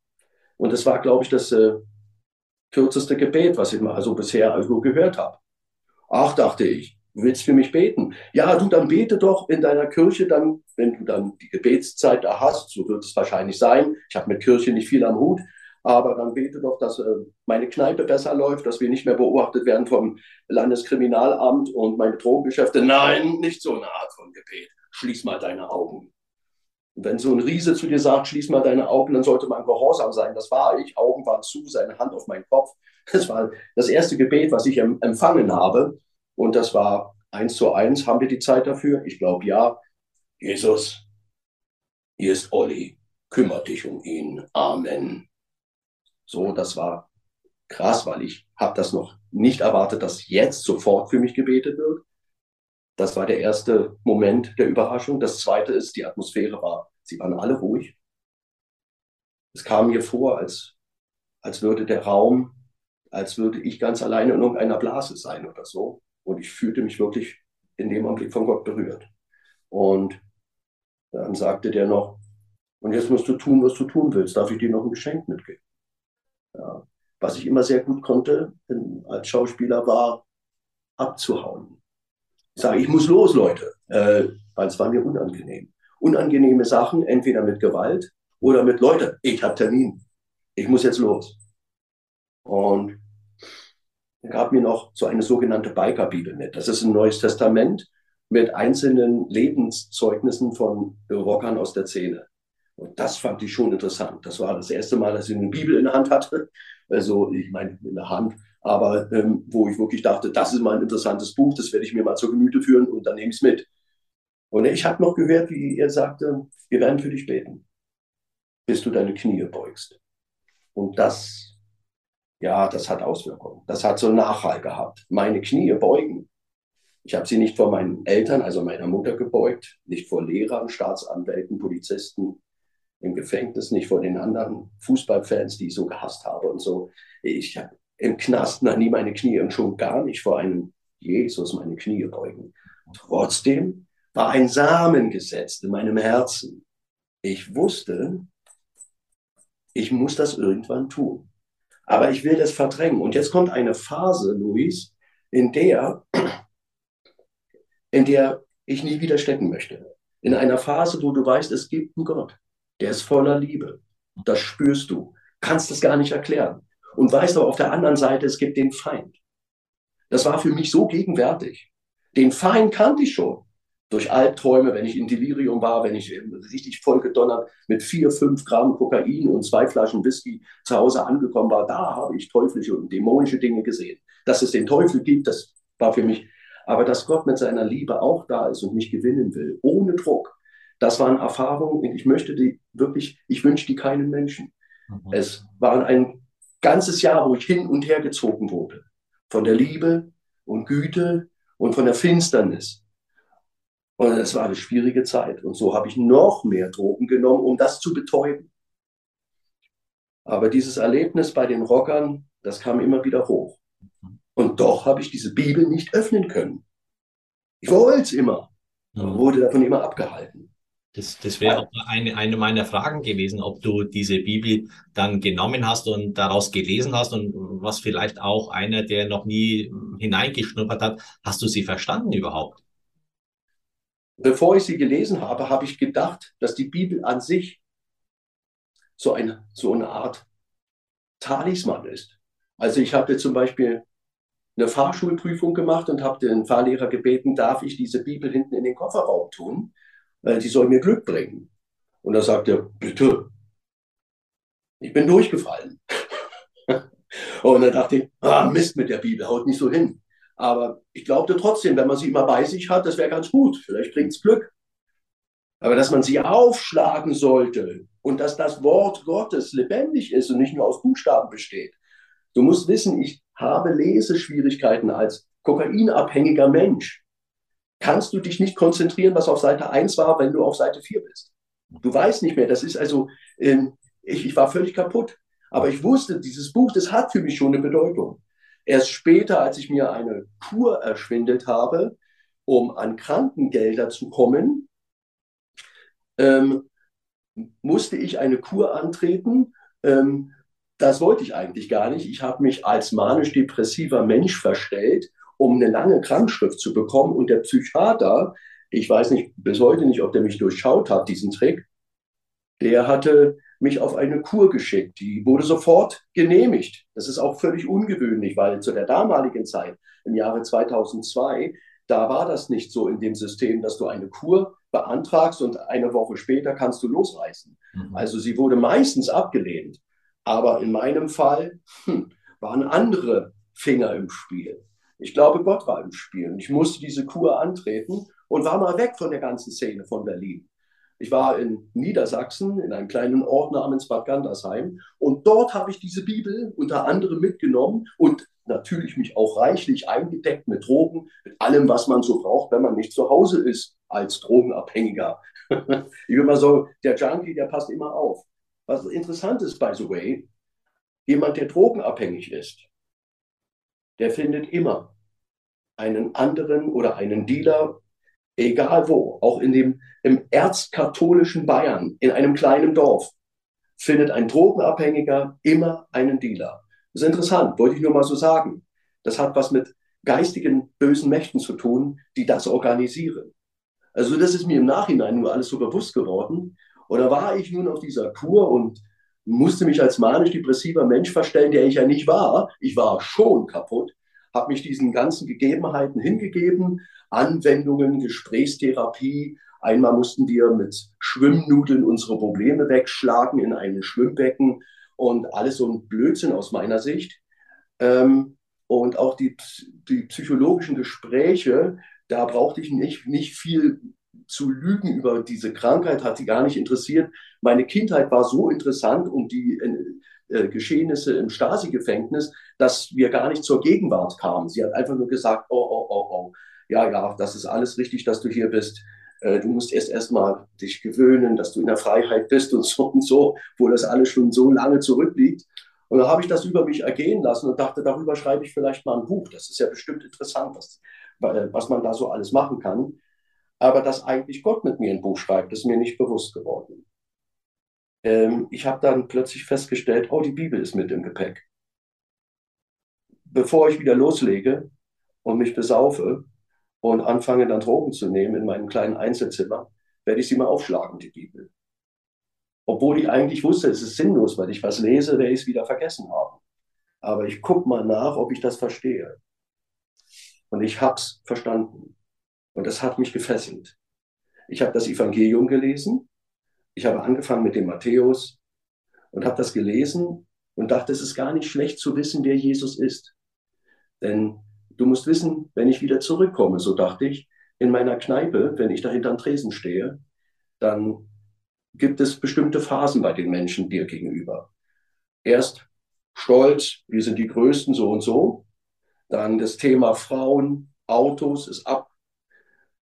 Speaker 3: Und das war, glaube ich, das äh, kürzeste Gebet, was ich mal so bisher also gehört habe. Ach, dachte ich, du willst für mich beten? Ja, du, dann bete doch in deiner Kirche, dann, wenn du dann die Gebetszeit da hast, so wird es wahrscheinlich sein. Ich habe mit Kirche nicht viel am Hut, aber dann bete doch, dass äh, meine Kneipe besser läuft, dass wir nicht mehr beobachtet werden vom Landeskriminalamt und meine Drogengeschäfte. Nein, nicht so eine Art von Gebet. Schließ mal deine Augen. Wenn so ein Riese zu dir sagt, schließ mal deine Augen, dann sollte man gehorsam sein. Das war ich. Augen waren zu, seine Hand auf meinen Kopf. Das war das erste Gebet, was ich empfangen habe. Und das war eins zu eins. Haben wir die Zeit dafür? Ich glaube ja. Jesus, hier ist Olli. Kümmert dich um ihn. Amen. So, das war krass, weil ich habe das noch nicht erwartet, dass jetzt sofort für mich gebetet wird. Das war der erste Moment der Überraschung. Das zweite ist, die Atmosphäre war, sie waren alle ruhig. Es kam mir vor, als, als würde der Raum, als würde ich ganz alleine in irgendeiner Blase sein oder so. Und ich fühlte mich wirklich in dem Augenblick von Gott berührt. Und dann sagte der noch, und jetzt musst du tun, was du tun willst. Darf ich dir noch ein Geschenk mitgeben? Ja. Was ich immer sehr gut konnte als Schauspieler war, abzuhauen. Ich sage, ich muss los, Leute, äh, weil es war mir unangenehm. Unangenehme Sachen, entweder mit Gewalt oder mit Leute, ich habe Termin, ich muss jetzt los. Und er gab mir noch so eine sogenannte Biker-Bibel mit. Das ist ein neues Testament mit einzelnen Lebenszeugnissen von Rockern aus der Szene. Und das fand ich schon interessant. Das war das erste Mal, dass ich eine Bibel in der Hand hatte. Also, ich meine, in der Hand, aber ähm, wo ich wirklich dachte, das ist mal ein interessantes Buch, das werde ich mir mal zur Gemüte führen und dann nehme ich es mit. Und ich habe noch gehört, wie er sagte, wir werden für dich beten, bis du deine Knie beugst. Und das, ja, das hat Auswirkungen. Das hat so einen Nachhall gehabt. Meine Knie beugen. Ich habe sie nicht vor meinen Eltern, also meiner Mutter gebeugt, nicht vor Lehrern, Staatsanwälten, Polizisten, im Gefängnis, nicht vor den anderen Fußballfans, die ich so gehasst habe und so. Ich habe im Knast noch nie meine Knie und schon gar nicht vor einem Jesus meine Knie beugen. Trotzdem war ein Samen gesetzt in meinem Herzen. Ich wusste, ich muss das irgendwann tun. Aber ich will das verdrängen. Und jetzt kommt eine Phase, Luis, in der, in der ich nie wieder stecken möchte. In einer Phase, wo du weißt, es gibt einen Gott. Der ist voller Liebe. Das spürst du. Kannst es gar nicht erklären und weißt aber auf der anderen Seite, es gibt den Feind. Das war für mich so gegenwärtig. Den Feind kannte ich schon. Durch Albträume, wenn ich in Delirium war, wenn ich richtig vollgedonnert mit vier, fünf Gramm Kokain und zwei Flaschen Whisky zu Hause angekommen war, da habe ich teuflische und dämonische Dinge gesehen. Dass es den Teufel gibt, das war für mich. aber dass Gott mit seiner Liebe auch da ist und mich gewinnen will, ohne Druck. Das waren Erfahrungen und ich möchte die wirklich, ich wünsche die keinem Menschen. Mhm. Es war ein ganzes Jahr, wo ich hin und her gezogen wurde. Von der Liebe und Güte und von der Finsternis. Und es war eine schwierige Zeit. Und so habe ich noch mehr Drogen genommen, um das zu betäuben. Aber dieses Erlebnis bei den Rockern, das kam immer wieder hoch. Und doch habe ich diese Bibel nicht öffnen können. Ich wollte es immer, aber wurde davon immer abgehalten.
Speaker 2: Das, das wäre auch eine, eine meiner Fragen gewesen, ob du diese Bibel dann genommen hast und daraus gelesen hast und was vielleicht auch einer, der noch nie hineingeschnuppert hat, hast du sie verstanden überhaupt?
Speaker 3: Bevor ich sie gelesen habe, habe ich gedacht, dass die Bibel an sich so eine, so eine Art Talisman ist. Also ich habe zum Beispiel eine Fahrschulprüfung gemacht und habe den Fahrlehrer gebeten, darf ich diese Bibel hinten in den Kofferraum tun? Äh, die soll mir Glück bringen. Und er sagte, bitte. Ich bin durchgefallen. <laughs> und dann dachte ich, ah, Mist mit der Bibel, haut nicht so hin. Aber ich glaubte trotzdem, wenn man sie immer bei sich hat, das wäre ganz gut. Vielleicht bringt es Glück. Aber dass man sie aufschlagen sollte und dass das Wort Gottes lebendig ist und nicht nur aus Buchstaben besteht. Du musst wissen, ich habe Leseschwierigkeiten als kokainabhängiger Mensch kannst du dich nicht konzentrieren, was auf Seite 1 war, wenn du auf Seite 4 bist. Du weißt nicht mehr. Das ist also, ähm, ich, ich war völlig kaputt. Aber ich wusste, dieses Buch, das hat für mich schon eine Bedeutung. Erst später, als ich mir eine Kur erschwindelt habe, um an Krankengelder zu kommen, ähm, musste ich eine Kur antreten. Ähm, das wollte ich eigentlich gar nicht. Ich habe mich als manisch-depressiver Mensch verstellt um eine lange Krankschrift zu bekommen. Und der Psychiater, ich weiß nicht bis heute nicht, ob der mich durchschaut hat, diesen Trick, der hatte mich auf eine Kur geschickt. Die wurde sofort genehmigt. Das ist auch völlig ungewöhnlich, weil zu der damaligen Zeit, im Jahre 2002, da war das nicht so in dem System, dass du eine Kur beantragst und eine Woche später kannst du losreißen. Mhm. Also sie wurde meistens abgelehnt. Aber in meinem Fall hm, waren andere Finger im Spiel. Ich glaube, Gott war im Spiel. Und ich musste diese Kur antreten und war mal weg von der ganzen Szene von Berlin. Ich war in Niedersachsen, in einem kleinen Ort namens Bad Gandersheim. Und dort habe ich diese Bibel unter anderem mitgenommen und natürlich mich auch reichlich eingedeckt mit Drogen, mit allem, was man so braucht, wenn man nicht zu Hause ist als Drogenabhängiger. <laughs> ich will mal so, der Junkie, der passt immer auf. Was interessant ist, by the way, jemand, der drogenabhängig ist, der findet immer einen anderen oder einen Dealer, egal wo, auch in dem, im erzkatholischen Bayern, in einem kleinen Dorf, findet ein Drogenabhängiger immer einen Dealer. Das ist interessant, wollte ich nur mal so sagen. Das hat was mit geistigen bösen Mächten zu tun, die das organisieren. Also das ist mir im Nachhinein nur alles so bewusst geworden. Da war ich nun auf dieser Kur und musste mich als manisch-depressiver Mensch verstellen, der ich ja nicht war. Ich war schon kaputt, habe mich diesen ganzen Gegebenheiten hingegeben, Anwendungen, Gesprächstherapie. Einmal mussten wir mit Schwimmnudeln unsere Probleme wegschlagen in einem Schwimmbecken und alles so ein Blödsinn aus meiner Sicht. Ähm, und auch die, die psychologischen Gespräche, da brauchte ich nicht, nicht viel zu lügen über diese Krankheit, hat sie gar nicht interessiert. Meine Kindheit war so interessant und die äh, äh, Geschehnisse im Stasi-Gefängnis, dass wir gar nicht zur Gegenwart kamen. Sie hat einfach nur gesagt, oh, oh, oh, oh, ja, ja, das ist alles richtig, dass du hier bist. Äh, du musst erst erstmal dich gewöhnen, dass du in der Freiheit bist und so und so, wo das alles schon so lange zurückliegt. Und dann habe ich das über mich ergehen lassen und dachte, darüber schreibe ich vielleicht mal ein Buch. Das ist ja bestimmt interessant, was, was man da so alles machen kann. Aber dass eigentlich Gott mit mir ein Buch schreibt, ist mir nicht bewusst geworden. Ähm, ich habe dann plötzlich festgestellt, oh, die Bibel ist mit im Gepäck. Bevor ich wieder loslege und mich besaufe und anfange dann Drogen zu nehmen in meinem kleinen Einzelzimmer, werde ich sie mal aufschlagen, die Bibel. Obwohl ich eigentlich wusste, es ist sinnlos, weil ich was lese, werde ich es wieder vergessen haben. Aber ich gucke mal nach, ob ich das verstehe. Und ich habe es verstanden. Und das hat mich gefesselt. Ich habe das Evangelium gelesen. Ich habe angefangen mit dem Matthäus und habe das gelesen und dachte, es ist gar nicht schlecht zu wissen, wer Jesus ist. Denn du musst wissen, wenn ich wieder zurückkomme, so dachte ich, in meiner Kneipe, wenn ich da hinterm Tresen stehe, dann gibt es bestimmte Phasen bei den Menschen dir gegenüber. Erst stolz, wir sind die Größten, so und so. Dann das Thema Frauen, Autos ist ab.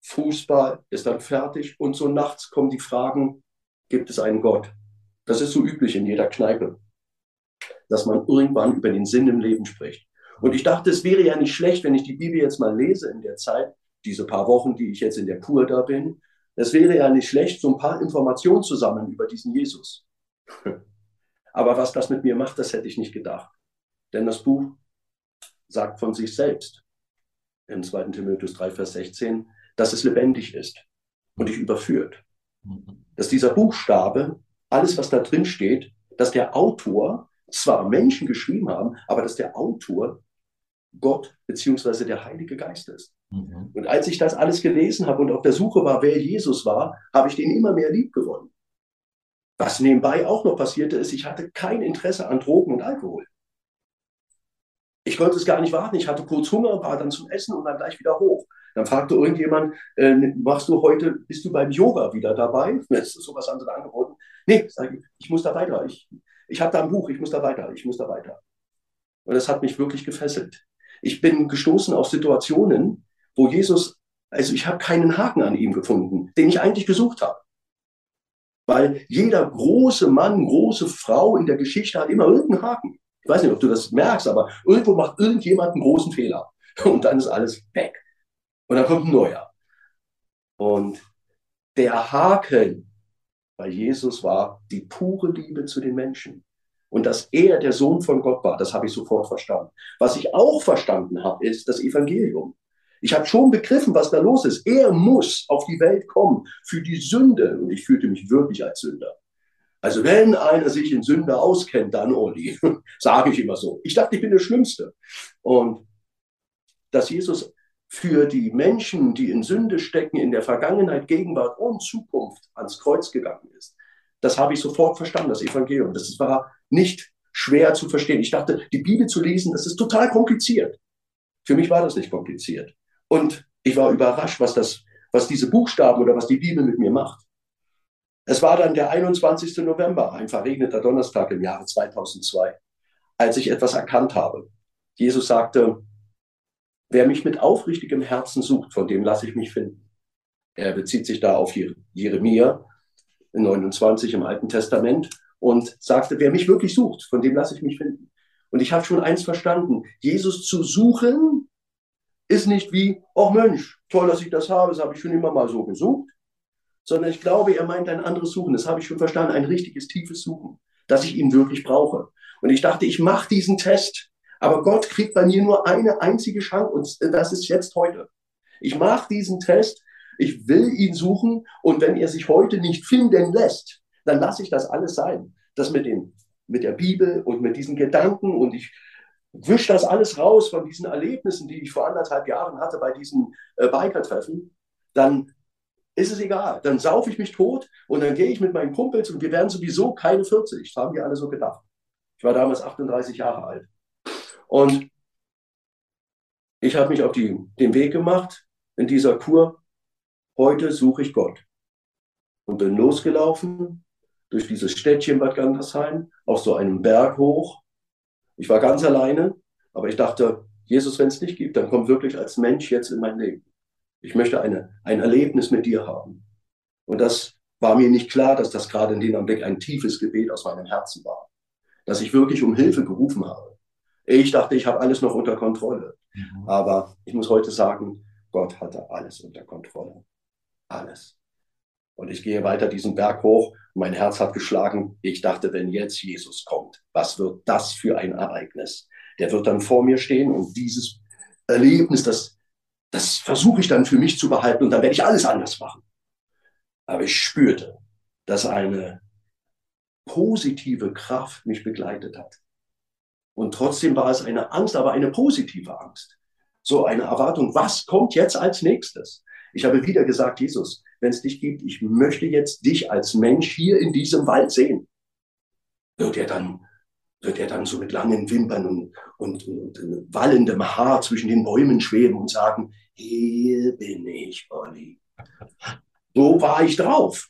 Speaker 3: Fußball ist dann fertig. Und so nachts kommen die Fragen, gibt es einen Gott? Das ist so üblich in jeder Kneipe, dass man irgendwann über den Sinn im Leben spricht. Und ich dachte, es wäre ja nicht schlecht, wenn ich die Bibel jetzt mal lese in der Zeit, diese paar Wochen, die ich jetzt in der Kur da bin. Es wäre ja nicht schlecht, so ein paar Informationen zu sammeln über diesen Jesus. <laughs> Aber was das mit mir macht, das hätte ich nicht gedacht. Denn das Buch sagt von sich selbst, im 2. Timotheus 3, Vers 16, dass es lebendig ist und dich überführt. Mhm. Dass dieser Buchstabe, alles, was da drin steht, dass der Autor zwar Menschen geschrieben haben, aber dass der Autor Gott beziehungsweise der Heilige Geist ist. Mhm. Und als ich das alles gelesen habe und auf der Suche war, wer Jesus war, habe ich den immer mehr lieb gewonnen. Was nebenbei auch noch passierte, ist, ich hatte kein Interesse an Drogen und Alkohol. Ich konnte es gar nicht warten. Ich hatte kurz Hunger, war dann zum Essen und dann gleich wieder hoch. Dann fragte irgendjemand, äh, machst du heute, bist du beim Yoga wieder dabei? <laughs> Ist sowas anderes angeboten? Nee, sage ich, ich muss da weiter. Ich, ich habe da ein Buch, ich muss da weiter, ich muss da weiter. Und das hat mich wirklich gefesselt. Ich bin gestoßen auf Situationen, wo Jesus, also ich habe keinen Haken an ihm gefunden, den ich eigentlich gesucht habe. Weil jeder große Mann, große Frau in der Geschichte hat immer irgendeinen Haken. Ich weiß nicht, ob du das merkst, aber irgendwo macht irgendjemand einen großen Fehler. <laughs> Und dann ist alles weg. Und dann kommt ein neuer. Und der Haken bei Jesus war die pure Liebe zu den Menschen. Und dass er der Sohn von Gott war, das habe ich sofort verstanden. Was ich auch verstanden habe, ist das Evangelium. Ich habe schon begriffen, was da los ist. Er muss auf die Welt kommen für die Sünde. Und ich fühlte mich wirklich als Sünder. Also wenn einer sich in Sünde auskennt, dann Olli, <laughs> sage ich immer so. Ich dachte, ich bin der Schlimmste. Und dass Jesus für die Menschen, die in Sünde stecken, in der Vergangenheit, Gegenwart und Zukunft ans Kreuz gegangen ist, das habe ich sofort verstanden, das Evangelium. Das war nicht schwer zu verstehen. Ich dachte, die Bibel zu lesen, das ist total kompliziert. Für mich war das nicht kompliziert. Und ich war überrascht, was, das, was diese Buchstaben oder was die Bibel mit mir macht. Es war dann der 21. November, ein verregneter Donnerstag im Jahre 2002, als ich etwas erkannt habe. Jesus sagte, wer mich mit aufrichtigem Herzen sucht, von dem lasse ich mich finden. Er bezieht sich da auf Jeremia 29 im Alten Testament und sagte, wer mich wirklich sucht, von dem lasse ich mich finden. Und ich habe schon eins verstanden, Jesus zu suchen ist nicht wie, ach Mensch, toll, dass ich das habe, das habe ich schon immer mal so gesucht, sondern ich glaube, er meint ein anderes Suchen, das habe ich schon verstanden, ein richtiges, tiefes Suchen, dass ich ihn wirklich brauche. Und ich dachte, ich mache diesen Test, aber Gott kriegt bei mir nur eine einzige Chance und das ist jetzt heute. Ich mache diesen Test, ich will ihn suchen und wenn er sich heute nicht finden lässt, dann lasse ich das alles sein. Das mit, dem, mit der Bibel und mit diesen Gedanken und ich wisch das alles raus von diesen Erlebnissen, die ich vor anderthalb Jahren hatte bei diesen äh, Biker-Treffen, dann ist es egal. Dann saufe ich mich tot und dann gehe ich mit meinen Kumpels und wir werden sowieso keine 40. Das haben wir alle so gedacht. Ich war damals 38 Jahre alt. Und ich habe mich auf die, den Weg gemacht in dieser Kur. Heute suche ich Gott. Und bin losgelaufen durch dieses Städtchen Bad Gandersheim auf so einem Berg hoch ich war ganz alleine, aber ich dachte, Jesus, wenn es dich gibt, dann komm wirklich als Mensch jetzt in mein Leben. Ich möchte eine, ein Erlebnis mit dir haben. Und das war mir nicht klar, dass das gerade in dem Augenblick ein tiefes Gebet aus meinem Herzen war. Dass ich wirklich um Hilfe gerufen habe. Ich dachte, ich habe alles noch unter Kontrolle. Mhm. Aber ich muss heute sagen, Gott hatte alles unter Kontrolle. Alles. Und ich gehe weiter diesen Berg hoch. Mein Herz hat geschlagen. Ich dachte, wenn jetzt Jesus kommt, was wird das für ein Ereignis? Der wird dann vor mir stehen und dieses Erlebnis, das, das versuche ich dann für mich zu behalten und dann werde ich alles anders machen. Aber ich spürte, dass eine positive Kraft mich begleitet hat. Und trotzdem war es eine Angst, aber eine positive Angst. So eine Erwartung, was kommt jetzt als nächstes? Ich habe wieder gesagt, Jesus, wenn es dich gibt, ich möchte jetzt dich als Mensch hier in diesem Wald sehen. Wird er dann wird er dann so mit langen Wimpern und, und, und wallendem Haar zwischen den Bäumen schweben und sagen, hier bin ich, Olli. So war ich drauf.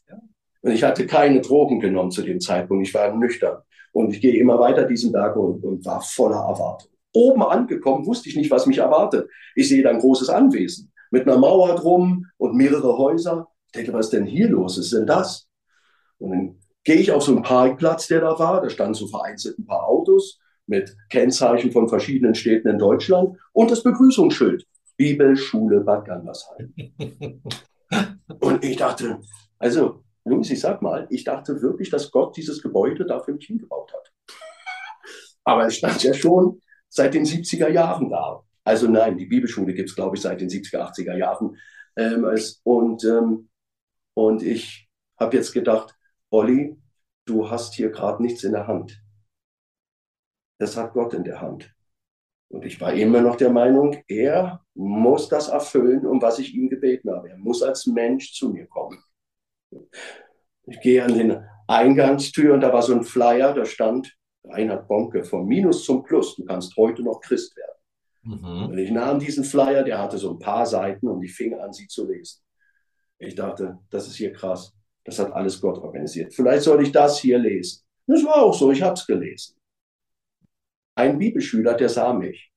Speaker 3: Und ich hatte keine Drogen genommen zu dem Zeitpunkt. Ich war nüchtern. Und ich gehe immer weiter diesen Berg und, und war voller Erwartung. Oben angekommen wusste ich nicht, was mich erwartet. Ich sehe da ein großes Anwesen mit einer Mauer drum und mehrere Häuser. Ich denke, was ist denn hier los? Was ist denn das? Und dann gehe ich auf so einen Parkplatz, der da war. Da standen so vereinzelt ein paar Autos mit Kennzeichen von verschiedenen Städten in Deutschland und das Begrüßungsschild. Bibelschule Bad Gandersheim. <laughs> und ich dachte, also, Luis, ich sag mal, ich dachte wirklich, dass Gott dieses Gebäude da für mich hingebaut hat. <laughs> Aber es stand ja schon seit den 70er Jahren da. Also nein, die Bibelschule gibt es, glaube ich, seit den 70er, 80er Jahren. Ähm, es, und, ähm, und ich habe jetzt gedacht, Olli, du hast hier gerade nichts in der Hand. Das hat Gott in der Hand. Und ich war immer noch der Meinung, er muss das erfüllen, um was ich ihm gebeten habe. Er muss als Mensch zu mir kommen. Ich gehe an den Eingangstür und da war so ein Flyer, da stand Reinhard Bonke, vom Minus zum Plus, du kannst heute noch Christ werden. Mhm. Und ich nahm diesen Flyer, der hatte so ein paar Seiten und ich fing an, sie zu lesen. Ich dachte, das ist hier krass. Das hat alles Gott organisiert. Vielleicht soll ich das hier lesen. Das war auch so, ich habe es gelesen. Ein Bibelschüler, der sah mich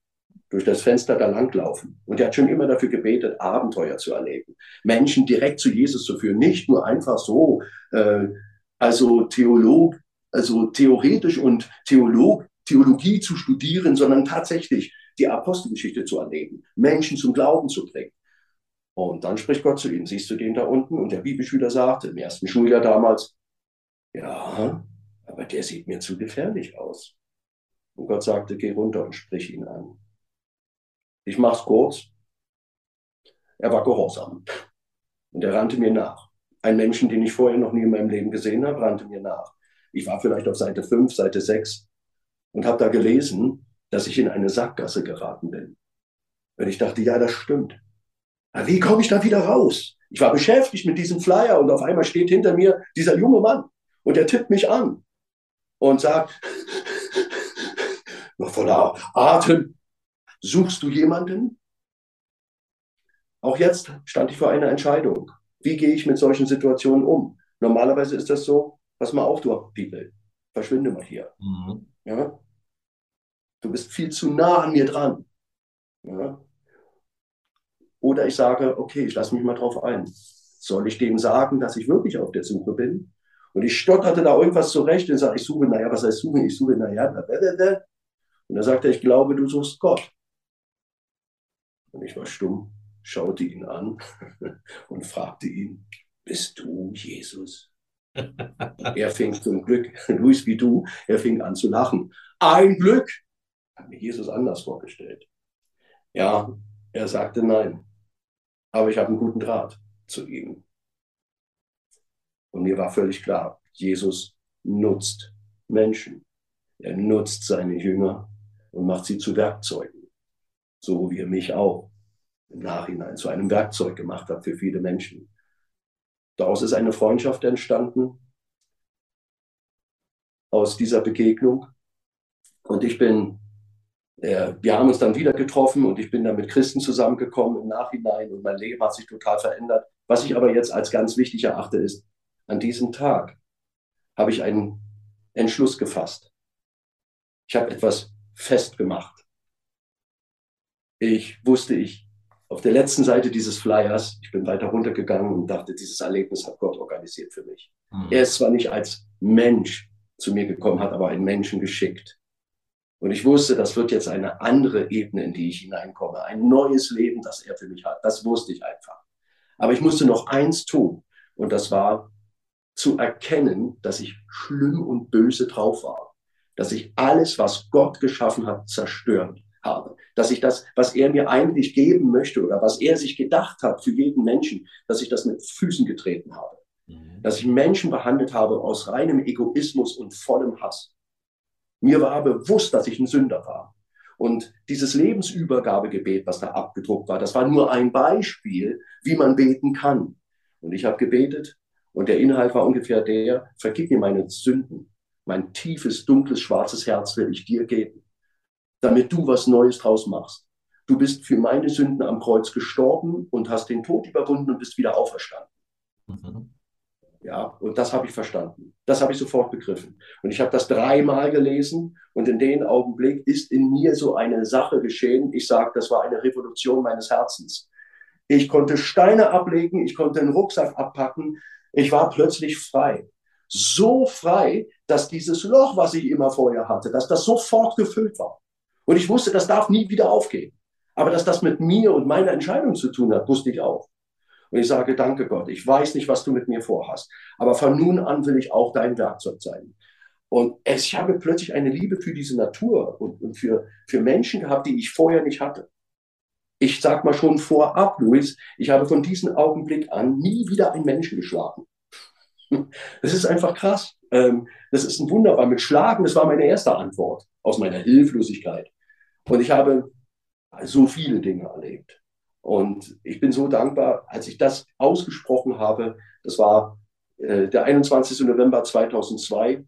Speaker 3: durch das Fenster da langlaufen. Und der hat schon immer dafür gebetet, Abenteuer zu erleben, Menschen direkt zu Jesus zu führen, nicht nur einfach so, äh, also Theolog, also theoretisch und Theolog, Theologie zu studieren, sondern tatsächlich die Apostelgeschichte zu erleben, Menschen zum Glauben zu bringen. Und dann spricht Gott zu ihm, siehst du den da unten? Und der Bibelschüler sagte im ersten Schuljahr damals, ja, aber der sieht mir zu gefährlich aus. Und Gott sagte, geh runter und sprich ihn an. Ich mach's kurz. Er war gehorsam. Und er rannte mir nach. Ein Menschen, den ich vorher noch nie in meinem Leben gesehen habe, rannte mir nach. Ich war vielleicht auf Seite 5, Seite 6 und habe da gelesen, dass ich in eine Sackgasse geraten bin. Und ich dachte, ja, das stimmt. Aber wie komme ich da wieder raus? Ich war beschäftigt mit diesem Flyer und auf einmal steht hinter mir dieser junge Mann und er tippt mich an und sagt, <laughs> noch voller Atem, suchst du jemanden? Auch jetzt stand ich vor einer Entscheidung. Wie gehe ich mit solchen Situationen um? Normalerweise ist das so, pass mal auf, du People, verschwinde mal hier. Mhm. Ja? Du bist viel zu nah an mir dran. Ja? Oder ich sage, okay, ich lasse mich mal drauf ein. Soll ich dem sagen, dass ich wirklich auf der Suche bin? Und ich stotterte da irgendwas zurecht und sage, ich suche, naja, was heißt suchen? Ich suche, naja, und er sagte, ich glaube, du suchst Gott. Und ich war stumm, schaute ihn an <laughs> und fragte ihn, bist du Jesus? <laughs> er fing zum Glück, <laughs> Luis wie du, er fing an zu lachen. Ein Glück! Habe mir Jesus anders vorgestellt. Ja, er sagte nein. Aber ich habe einen guten Draht zu ihm. Und mir war völlig klar, Jesus nutzt Menschen. Er nutzt seine Jünger und macht sie zu Werkzeugen. So wie er mich auch im Nachhinein zu einem Werkzeug gemacht hat für viele Menschen. Daraus ist eine Freundschaft entstanden, aus dieser Begegnung. Und ich bin äh, wir haben uns dann wieder getroffen und ich bin dann mit Christen zusammengekommen im Nachhinein und mein Leben hat sich total verändert. Was ich aber jetzt als ganz wichtig erachte, ist, an diesem Tag habe ich einen Entschluss gefasst. Ich habe etwas festgemacht. Ich wusste, ich auf der letzten Seite dieses Flyers, ich bin weiter runtergegangen und dachte, dieses Erlebnis hat Gott organisiert für mich. Mhm. Er ist zwar nicht als Mensch zu mir gekommen, hat aber einen Menschen geschickt. Und ich wusste, das wird jetzt eine andere Ebene, in die ich hineinkomme. Ein neues Leben, das er für mich hat. Das wusste ich einfach. Aber ich musste noch eins tun. Und das war zu erkennen, dass ich schlimm und böse drauf war. Dass ich alles, was Gott geschaffen hat, zerstört habe. Dass ich das, was er mir eigentlich geben möchte oder was er sich gedacht hat für jeden Menschen, dass ich das mit Füßen getreten habe. Mhm. Dass ich Menschen behandelt habe aus reinem Egoismus und vollem Hass. Mir war bewusst, dass ich ein Sünder war. Und dieses Lebensübergabegebet, was da abgedruckt war, das war nur ein Beispiel, wie man beten kann. Und ich habe gebetet und der Inhalt war ungefähr der, vergib mir meine Sünden mein tiefes, dunkles, schwarzes Herz will ich dir geben, damit du was Neues draus machst. Du bist für meine Sünden am Kreuz gestorben und hast den Tod überwunden und bist wieder auferstanden. Mhm. Ja, und das habe ich verstanden. Das habe ich sofort begriffen. Und ich habe das dreimal gelesen und in dem Augenblick ist in mir so eine Sache geschehen. Ich sage, das war eine Revolution meines Herzens. Ich konnte Steine ablegen, ich konnte einen Rucksack abpacken. Ich war plötzlich frei. So frei, dass dieses Loch, was ich immer vorher hatte, dass das sofort gefüllt war. Und ich wusste, das darf nie wieder aufgehen. Aber dass das mit mir und meiner Entscheidung zu tun hat, wusste ich auch. Und ich sage, danke Gott, ich weiß nicht, was du mit mir vorhast, aber von nun an will ich auch dein Werkzeug sein. Und ich habe plötzlich eine Liebe für diese Natur und, und für, für Menschen gehabt, die ich vorher nicht hatte. Ich sag mal schon vorab, Luis, ich habe von diesem Augenblick an nie wieder einen Menschen geschlagen. <laughs> Das ist einfach krass. Ähm, das ist ein Wunderbar. Mit Schlagen, das war meine erste Antwort aus meiner Hilflosigkeit. Und ich habe so viele Dinge erlebt. Und ich bin so dankbar, als ich das ausgesprochen habe, das war äh, der 21. November 2002,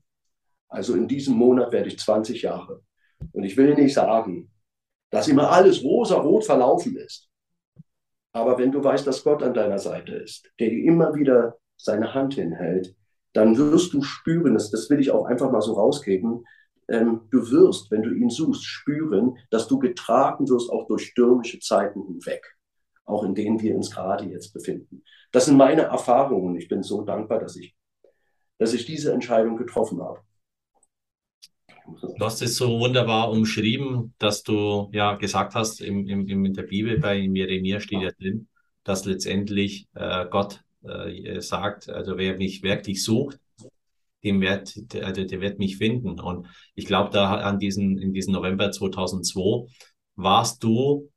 Speaker 3: also in diesem Monat werde ich 20 Jahre. Und ich will nicht sagen, dass immer alles rosa-rot verlaufen ist. Aber wenn du weißt, dass Gott an deiner Seite ist, der dir immer wieder seine Hand hinhält, dann wirst du spüren, das, das will ich auch einfach mal so rausgeben, ähm, du wirst, wenn du ihn suchst, spüren, dass du getragen wirst auch durch stürmische Zeiten hinweg auch in denen wir uns gerade jetzt befinden. Das sind meine Erfahrungen. Ich bin so dankbar, dass ich, dass ich diese Entscheidung getroffen habe.
Speaker 2: Du hast es so wunderbar umschrieben, dass du ja gesagt hast, im, im, in der Bibel bei Jeremia steht ja drin, dass letztendlich äh, Gott äh, sagt, also wer mich wirklich sucht, dem wird, der, der wird mich finden. Und ich glaube, da an diesen, in diesem November 2002 warst du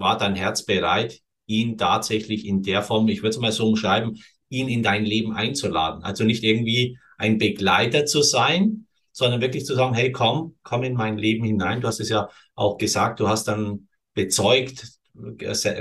Speaker 2: war dein Herz bereit, ihn tatsächlich in der Form, ich würde es mal so umschreiben, ihn in dein Leben einzuladen. Also nicht irgendwie ein Begleiter zu sein, sondern wirklich zu sagen, hey, komm, komm in mein Leben hinein. Du hast es ja auch gesagt, du hast dann bezeugt,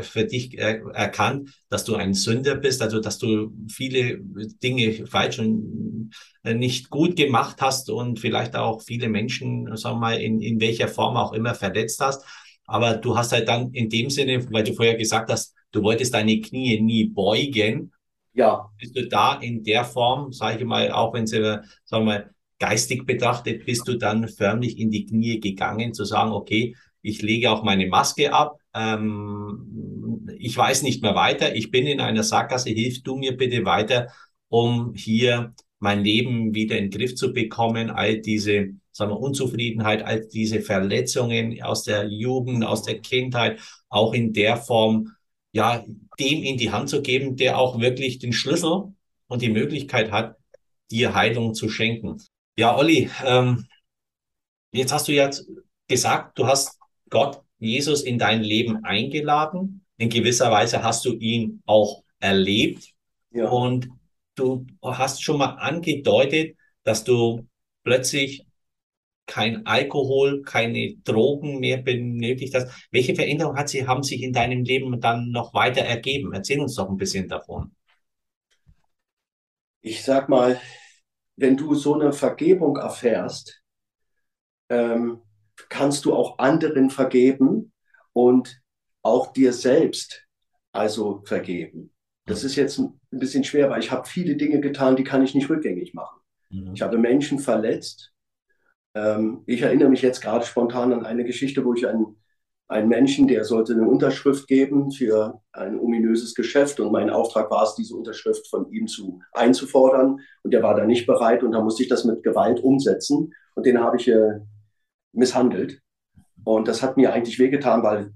Speaker 2: für dich erkannt, dass du ein Sünder bist, also dass du viele Dinge falsch und äh, nicht gut gemacht hast und vielleicht auch viele Menschen, sagen wir mal, in, in welcher Form auch immer verletzt hast. Aber du hast halt dann in dem Sinne, weil du vorher gesagt hast, du wolltest deine Knie nie beugen. Ja. Bist du da in der Form, sage ich mal, auch wenn sie, sagen wir mal, geistig betrachtet, bist du dann förmlich in die Knie gegangen, zu sagen, okay, ich lege auch meine Maske ab, ähm, ich weiß nicht mehr weiter, ich bin in einer Sackgasse, hilf du mir bitte weiter, um hier mein Leben wieder in den Griff zu bekommen, all diese sagen wir, Unzufriedenheit, all diese Verletzungen aus der Jugend, aus der Kindheit, auch in der Form, ja, dem in die Hand zu geben, der auch wirklich den Schlüssel und die Möglichkeit hat, dir Heilung zu schenken. Ja, Olli, ähm, jetzt hast du ja gesagt, du hast Gott, Jesus in dein Leben eingeladen. In gewisser Weise hast du ihn auch erlebt. Ja. Und du hast schon mal angedeutet, dass du plötzlich kein Alkohol, keine Drogen mehr benötigt hast. Welche Veränderungen hat sie, haben sich in deinem Leben dann noch weiter ergeben? Erzähl uns doch ein bisschen davon.
Speaker 3: Ich sag mal, wenn du so eine Vergebung erfährst, ähm, kannst du auch anderen vergeben und auch dir selbst also vergeben. Das ist jetzt ein bisschen schwer, weil ich habe viele Dinge getan, die kann ich nicht rückgängig machen. Mhm. Ich habe Menschen verletzt, ähm, ich erinnere mich jetzt gerade spontan an eine Geschichte, wo ich einen, einen Menschen, der sollte eine Unterschrift geben für ein ominöses Geschäft und mein Auftrag war es, diese Unterschrift von ihm zu einzufordern und der war da nicht bereit und da musste ich das mit Gewalt umsetzen und den habe ich äh, misshandelt. Und das hat mir eigentlich wehgetan, weil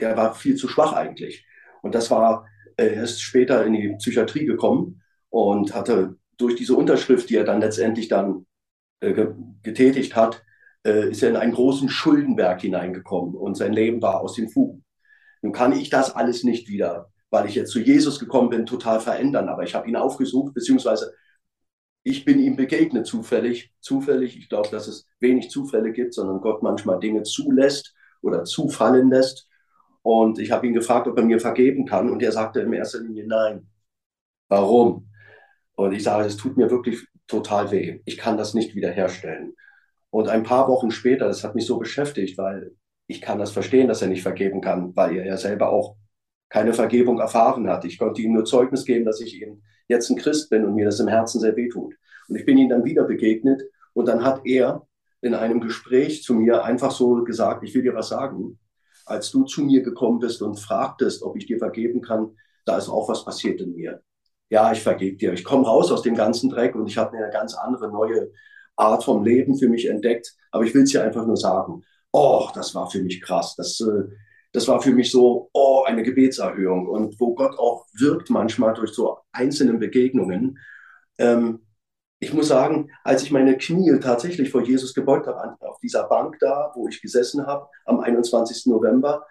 Speaker 3: der war viel zu schwach eigentlich. Und das war, äh, er ist später in die Psychiatrie gekommen und hatte durch diese Unterschrift, die er dann letztendlich dann äh, getätigt hat, äh, ist er in einen großen Schuldenberg hineingekommen und sein Leben war aus den Fugen. Nun kann ich das alles nicht wieder, weil ich jetzt zu Jesus gekommen bin, total verändern, aber ich habe ihn aufgesucht, beziehungsweise ich bin ihm begegnet zufällig, zufällig. Ich glaube, dass es wenig Zufälle gibt, sondern Gott manchmal Dinge zulässt oder zufallen lässt. Und ich habe ihn gefragt, ob er mir vergeben kann. Und er sagte in erster Linie nein. Warum? Und ich sage, es tut mir wirklich total weh. Ich kann das nicht wiederherstellen. Und ein paar Wochen später, das hat mich so beschäftigt, weil ich kann das verstehen, dass er nicht vergeben kann, weil er ja selber auch keine Vergebung erfahren hat. Ich konnte ihm nur Zeugnis geben, dass ich eben jetzt ein Christ bin und mir das im Herzen sehr wehtut. Und ich bin ihm dann wieder begegnet und dann hat er in einem Gespräch zu mir einfach so gesagt, ich will dir was sagen. Als du zu mir gekommen bist und fragtest, ob ich dir vergeben kann, da ist auch was passiert in mir. Ja, ich vergebe dir. Ich komme raus aus dem ganzen Dreck und ich habe eine ganz andere neue Art vom Leben für mich entdeckt. Aber ich will es dir einfach nur sagen. Oh, das war für mich krass. Das, äh, das war für mich so, oh, eine Gebetserhöhung. Und wo Gott auch wirkt manchmal durch so einzelne Begegnungen. Ähm, ich muss sagen, als ich meine Knie tatsächlich vor Jesus gebeugt habe, auf dieser Bank da, wo ich gesessen habe, am 21. November,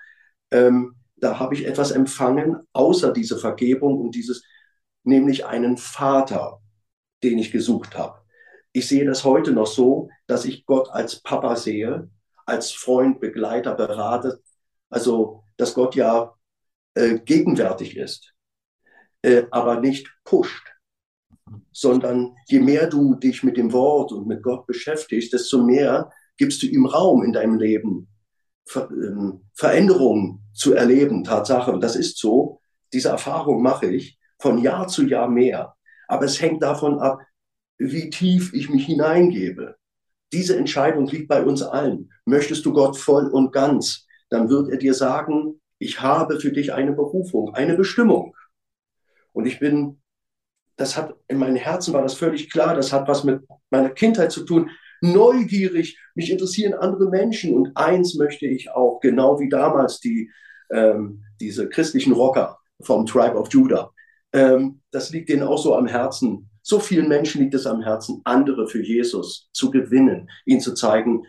Speaker 3: ähm, da habe ich etwas empfangen, außer diese Vergebung und dieses, nämlich einen Vater, den ich gesucht habe. Ich sehe das heute noch so, dass ich Gott als Papa sehe, als Freund, Begleiter, Berater, also dass Gott ja äh, gegenwärtig ist, äh, aber nicht pusht sondern je mehr du dich mit dem Wort und mit Gott beschäftigst, desto mehr gibst du ihm Raum in deinem Leben, Ver ähm, Veränderungen zu erleben, Tatsache. Und das ist so, diese Erfahrung mache ich von Jahr zu Jahr mehr. Aber es hängt davon ab, wie tief ich mich hineingebe. Diese Entscheidung liegt bei uns allen. Möchtest du Gott voll und ganz, dann wird er dir sagen, ich habe für dich eine Berufung, eine Bestimmung. Und ich bin das hat in meinem Herzen war das völlig klar, das hat was mit meiner Kindheit zu tun. Neugierig, mich interessieren andere Menschen und eins möchte ich auch, genau wie damals die, ähm, diese christlichen Rocker vom Tribe of Judah. Ähm, das liegt denen auch so am Herzen. So vielen Menschen liegt es am Herzen, andere für Jesus zu gewinnen, ihnen zu zeigen,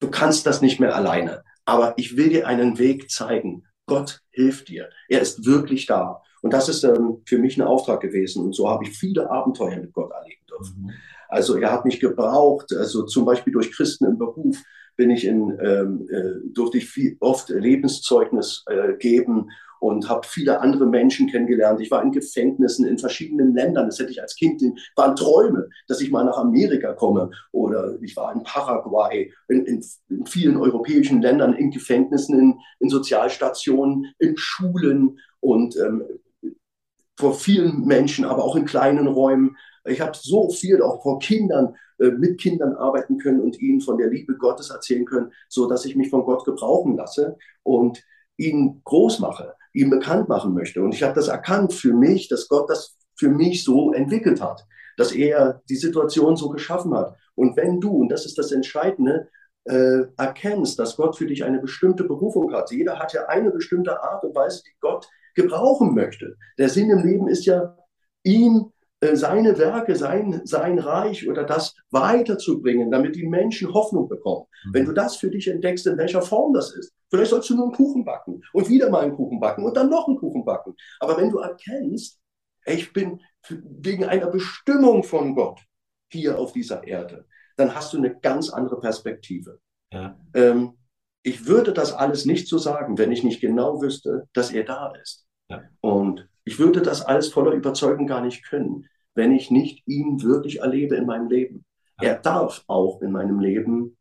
Speaker 3: du kannst das nicht mehr alleine, aber ich will dir einen Weg zeigen. Gott hilft dir. Er ist wirklich da. Und das ist ähm, für mich ein Auftrag gewesen. Und so habe ich viele Abenteuer mit Gott erleben dürfen. Mhm. Also er hat mich gebraucht, also zum Beispiel durch Christen im Beruf bin ich in, ähm, äh, durfte ich viel, oft Lebenszeugnis äh, geben und habe viele andere Menschen kennengelernt. Ich war in Gefängnissen in verschiedenen Ländern. Das hätte ich als Kind, waren Träume, dass ich mal nach Amerika komme. Oder ich war in Paraguay, in, in, in vielen europäischen Ländern, in Gefängnissen, in, in Sozialstationen, in Schulen und ähm, vor vielen Menschen, aber auch in kleinen Räumen. Ich habe so viel auch vor Kindern, äh, mit Kindern arbeiten können und ihnen von der Liebe Gottes erzählen können, so dass ich mich von Gott gebrauchen lasse und ihn groß mache, ihn bekannt machen möchte. Und ich habe das erkannt für mich, dass Gott das für mich so entwickelt hat, dass er die Situation so geschaffen hat. Und wenn du, und das ist das Entscheidende, äh, erkennst, dass Gott für dich eine bestimmte Berufung hat. Jeder hat ja eine bestimmte Art und Weise, die Gott gebrauchen möchte. Der Sinn im Leben ist ja, ihm äh, seine Werke, sein, sein Reich oder das weiterzubringen, damit die Menschen Hoffnung bekommen. Mhm. Wenn du das für dich entdeckst, in welcher Form das ist, vielleicht sollst du nur einen Kuchen backen und wieder mal einen Kuchen backen und dann noch einen Kuchen backen. Aber wenn du erkennst, ich bin wegen einer Bestimmung von Gott hier auf dieser Erde, dann hast du eine ganz andere Perspektive. Ja. Ähm, ich würde das alles nicht so sagen, wenn ich nicht genau wüsste, dass er da ist. Ja. Und ich würde das alles voller Überzeugung gar nicht können, wenn ich nicht ihn wirklich erlebe in meinem Leben. Er darf auch in meinem Leben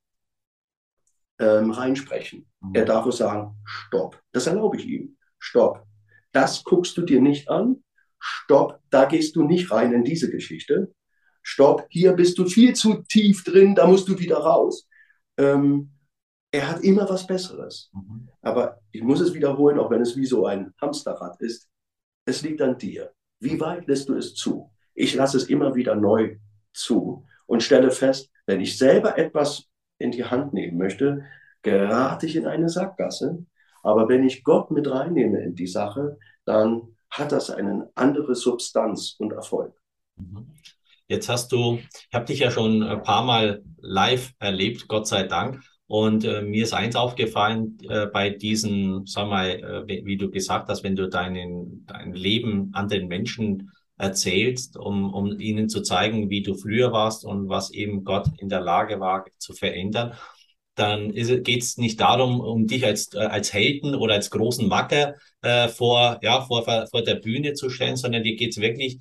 Speaker 3: ähm, reinsprechen. Mhm. Er darf auch sagen, stopp. Das erlaube ich ihm. Stopp. Das guckst du dir nicht an. Stopp. Da gehst du nicht rein in diese Geschichte. Stopp. Hier bist du viel zu tief drin. Da musst du wieder raus. Ähm, er hat immer was Besseres. Mhm. Aber ich muss es wiederholen, auch wenn es wie so ein Hamsterrad ist. Es liegt an dir. Wie weit lässt du es zu? Ich lasse es immer wieder neu zu und stelle fest, wenn ich selber etwas in die Hand nehmen möchte, gerate ich in eine Sackgasse. Aber wenn ich Gott mit reinnehme in die Sache, dann hat das eine andere Substanz und Erfolg.
Speaker 2: Mhm. Jetzt hast du, ich habe dich ja schon ein paar Mal live erlebt, Gott sei Dank. Und äh, mir ist eins aufgefallen äh, bei diesen, sag mal, äh, wie du gesagt hast, wenn du deinen, dein Leben an den Menschen erzählst, um, um ihnen zu zeigen, wie du früher warst und was eben Gott in der Lage war zu verändern, dann geht es nicht darum, um dich als, äh, als Helden oder als großen Macker äh, vor, ja, vor, vor der Bühne zu stellen, sondern dir geht es wirklich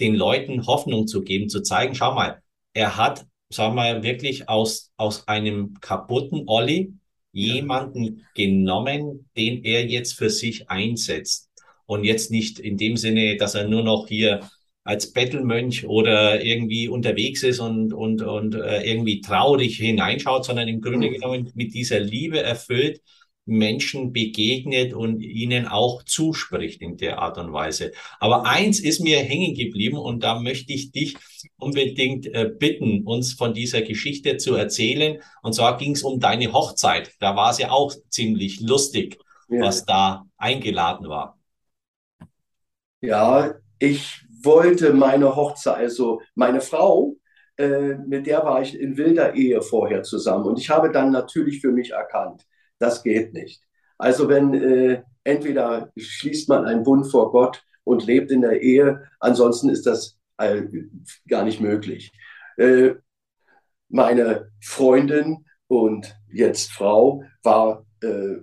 Speaker 2: den Leuten Hoffnung zu geben, zu zeigen, schau mal, er hat, sag mal, wirklich aus, aus einem kaputten Olli jemanden genommen, den er jetzt für sich einsetzt. Und jetzt nicht in dem Sinne, dass er nur noch hier als Bettelmönch oder irgendwie unterwegs ist und, und, und äh, irgendwie traurig hineinschaut, sondern im Grunde mhm. genommen mit dieser Liebe erfüllt Menschen begegnet und ihnen auch zuspricht in der Art und Weise. Aber eins ist mir hängen geblieben und da möchte ich dich unbedingt äh, bitten, uns von dieser Geschichte zu erzählen. Und zwar ging es um deine Hochzeit. Da war es ja auch ziemlich lustig, ja. was da eingeladen war.
Speaker 3: Ja, ich wollte meine Hochzeit, also meine Frau, äh, mit der war ich in wilder Ehe vorher zusammen. Und ich habe dann natürlich für mich erkannt, das geht nicht. Also wenn äh, entweder schließt man einen Bund vor Gott und lebt in der Ehe, ansonsten ist das äh, gar nicht möglich. Äh, meine Freundin und jetzt Frau war äh,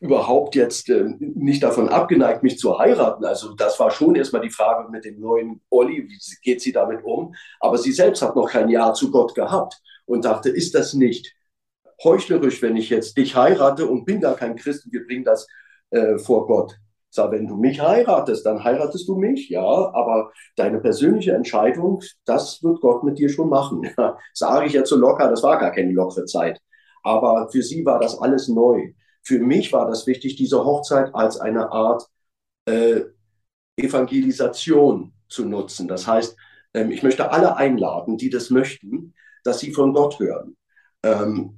Speaker 3: überhaupt jetzt äh, nicht davon abgeneigt, mich zu heiraten. Also das war schon erstmal die Frage mit dem neuen Olli, wie geht sie damit um? Aber sie selbst hat noch kein Ja zu Gott gehabt und dachte, ist das nicht heuchlerisch, wenn ich jetzt dich heirate und bin gar kein Christ und wir bringen das äh, vor Gott? Sag, wenn du mich heiratest, dann heiratest du mich, ja, aber deine persönliche Entscheidung, das wird Gott mit dir schon machen. <laughs> Ja, sage ich jetzt so locker, das war gar keine lockere Zeit. Aber für sie war das alles neu für mich war das wichtig, diese Hochzeit als eine Art äh, Evangelisation zu nutzen. Das heißt, ähm, ich möchte alle einladen, die das möchten, dass sie von Gott hören. Ähm,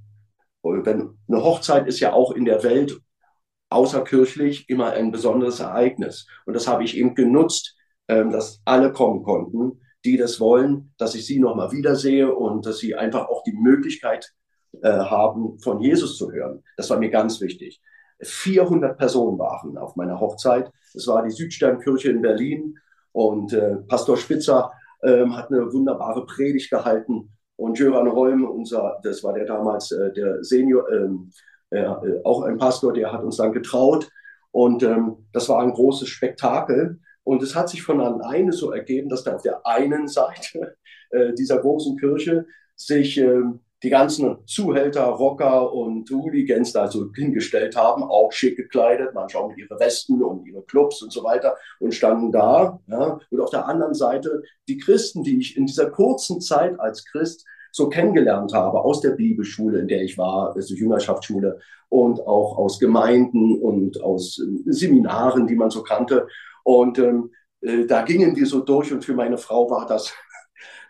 Speaker 3: wenn, eine Hochzeit ist ja auch in der Welt außerkirchlich immer ein besonderes Ereignis. Und das habe ich eben genutzt, ähm, dass alle kommen konnten, die das wollen, dass ich sie nochmal wiedersehe und dass sie einfach auch die Möglichkeit äh, haben, von Jesus zu hören. Das war mir ganz wichtig. 400 Personen waren auf meiner Hochzeit. Es war die Südsternkirche in Berlin und äh, Pastor Spitzer äh, hat eine wunderbare Predigt gehalten und Jöran Holm, unser, das war der damals äh, der Senior, ähm, äh, auch ein Pastor, der hat uns dann getraut und ähm, das war ein großes Spektakel. Und es hat sich von alleine so ergeben, dass da auf der einen Seite <laughs> äh, dieser großen Kirche sich ähm, die ganzen Zuhälter, Rocker und Hooligans da so hingestellt haben, auch schick gekleidet, manchmal mit ihren Westen und ihre Clubs und so weiter und standen da. Ja. Und auf der anderen Seite die Christen, die ich in dieser kurzen Zeit als Christ so kennengelernt habe, aus der Bibelschule, in der ich war, also Jüngerschaftsschule und auch aus Gemeinden und aus äh, Seminaren, die man so kannte. Und ähm, äh, da gingen wir so durch und für meine Frau war das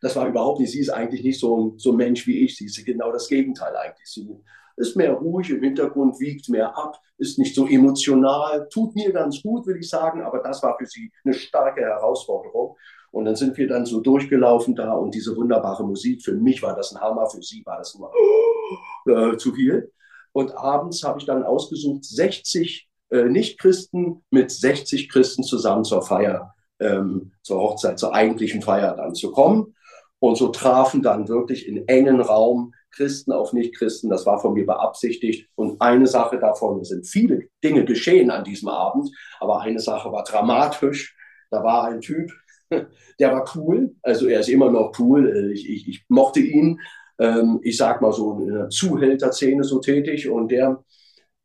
Speaker 3: das war überhaupt nicht, sie ist eigentlich nicht so ein, so ein Mensch wie ich, sie ist genau das Gegenteil eigentlich. Sie ist mehr ruhig im Hintergrund, wiegt mehr ab, ist nicht so emotional, tut mir ganz gut, würde ich sagen, aber das war für sie eine starke Herausforderung. Und dann sind wir dann so durchgelaufen da und diese wunderbare Musik, für mich war das ein Hammer, für sie war das nur äh, zu viel. Und abends habe ich dann ausgesucht, 60 äh, Nicht-Christen mit 60 Christen zusammen zur Feier, ähm, zur Hochzeit, zur eigentlichen Feier dann zu kommen. Und so trafen dann wirklich in engen Raum Christen auf Nichtchristen. Das war von mir beabsichtigt. Und eine Sache davon, es sind viele Dinge geschehen an diesem Abend, aber eine Sache war dramatisch. Da war ein Typ, <laughs> der war cool. Also er ist immer noch cool. Ich, ich, ich mochte ihn. Ähm, ich sag mal so in der Zuhälterszene so tätig. Und der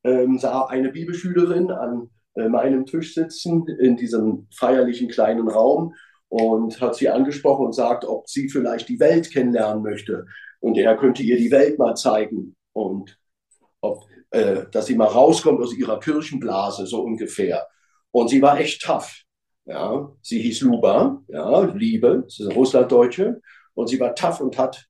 Speaker 3: ähm, sah eine Bibelschülerin an äh, meinem Tisch sitzen in diesem feierlichen kleinen Raum und hat sie angesprochen und sagt, ob sie vielleicht die Welt kennenlernen möchte. Und er könnte ihr die Welt mal zeigen und ob, äh, dass sie mal rauskommt aus ihrer Kirchenblase, so ungefähr. Und sie war echt tough. Ja, sie hieß Luba, ja, Liebe, sie ist eine Russlanddeutsche. Und sie war tough und hat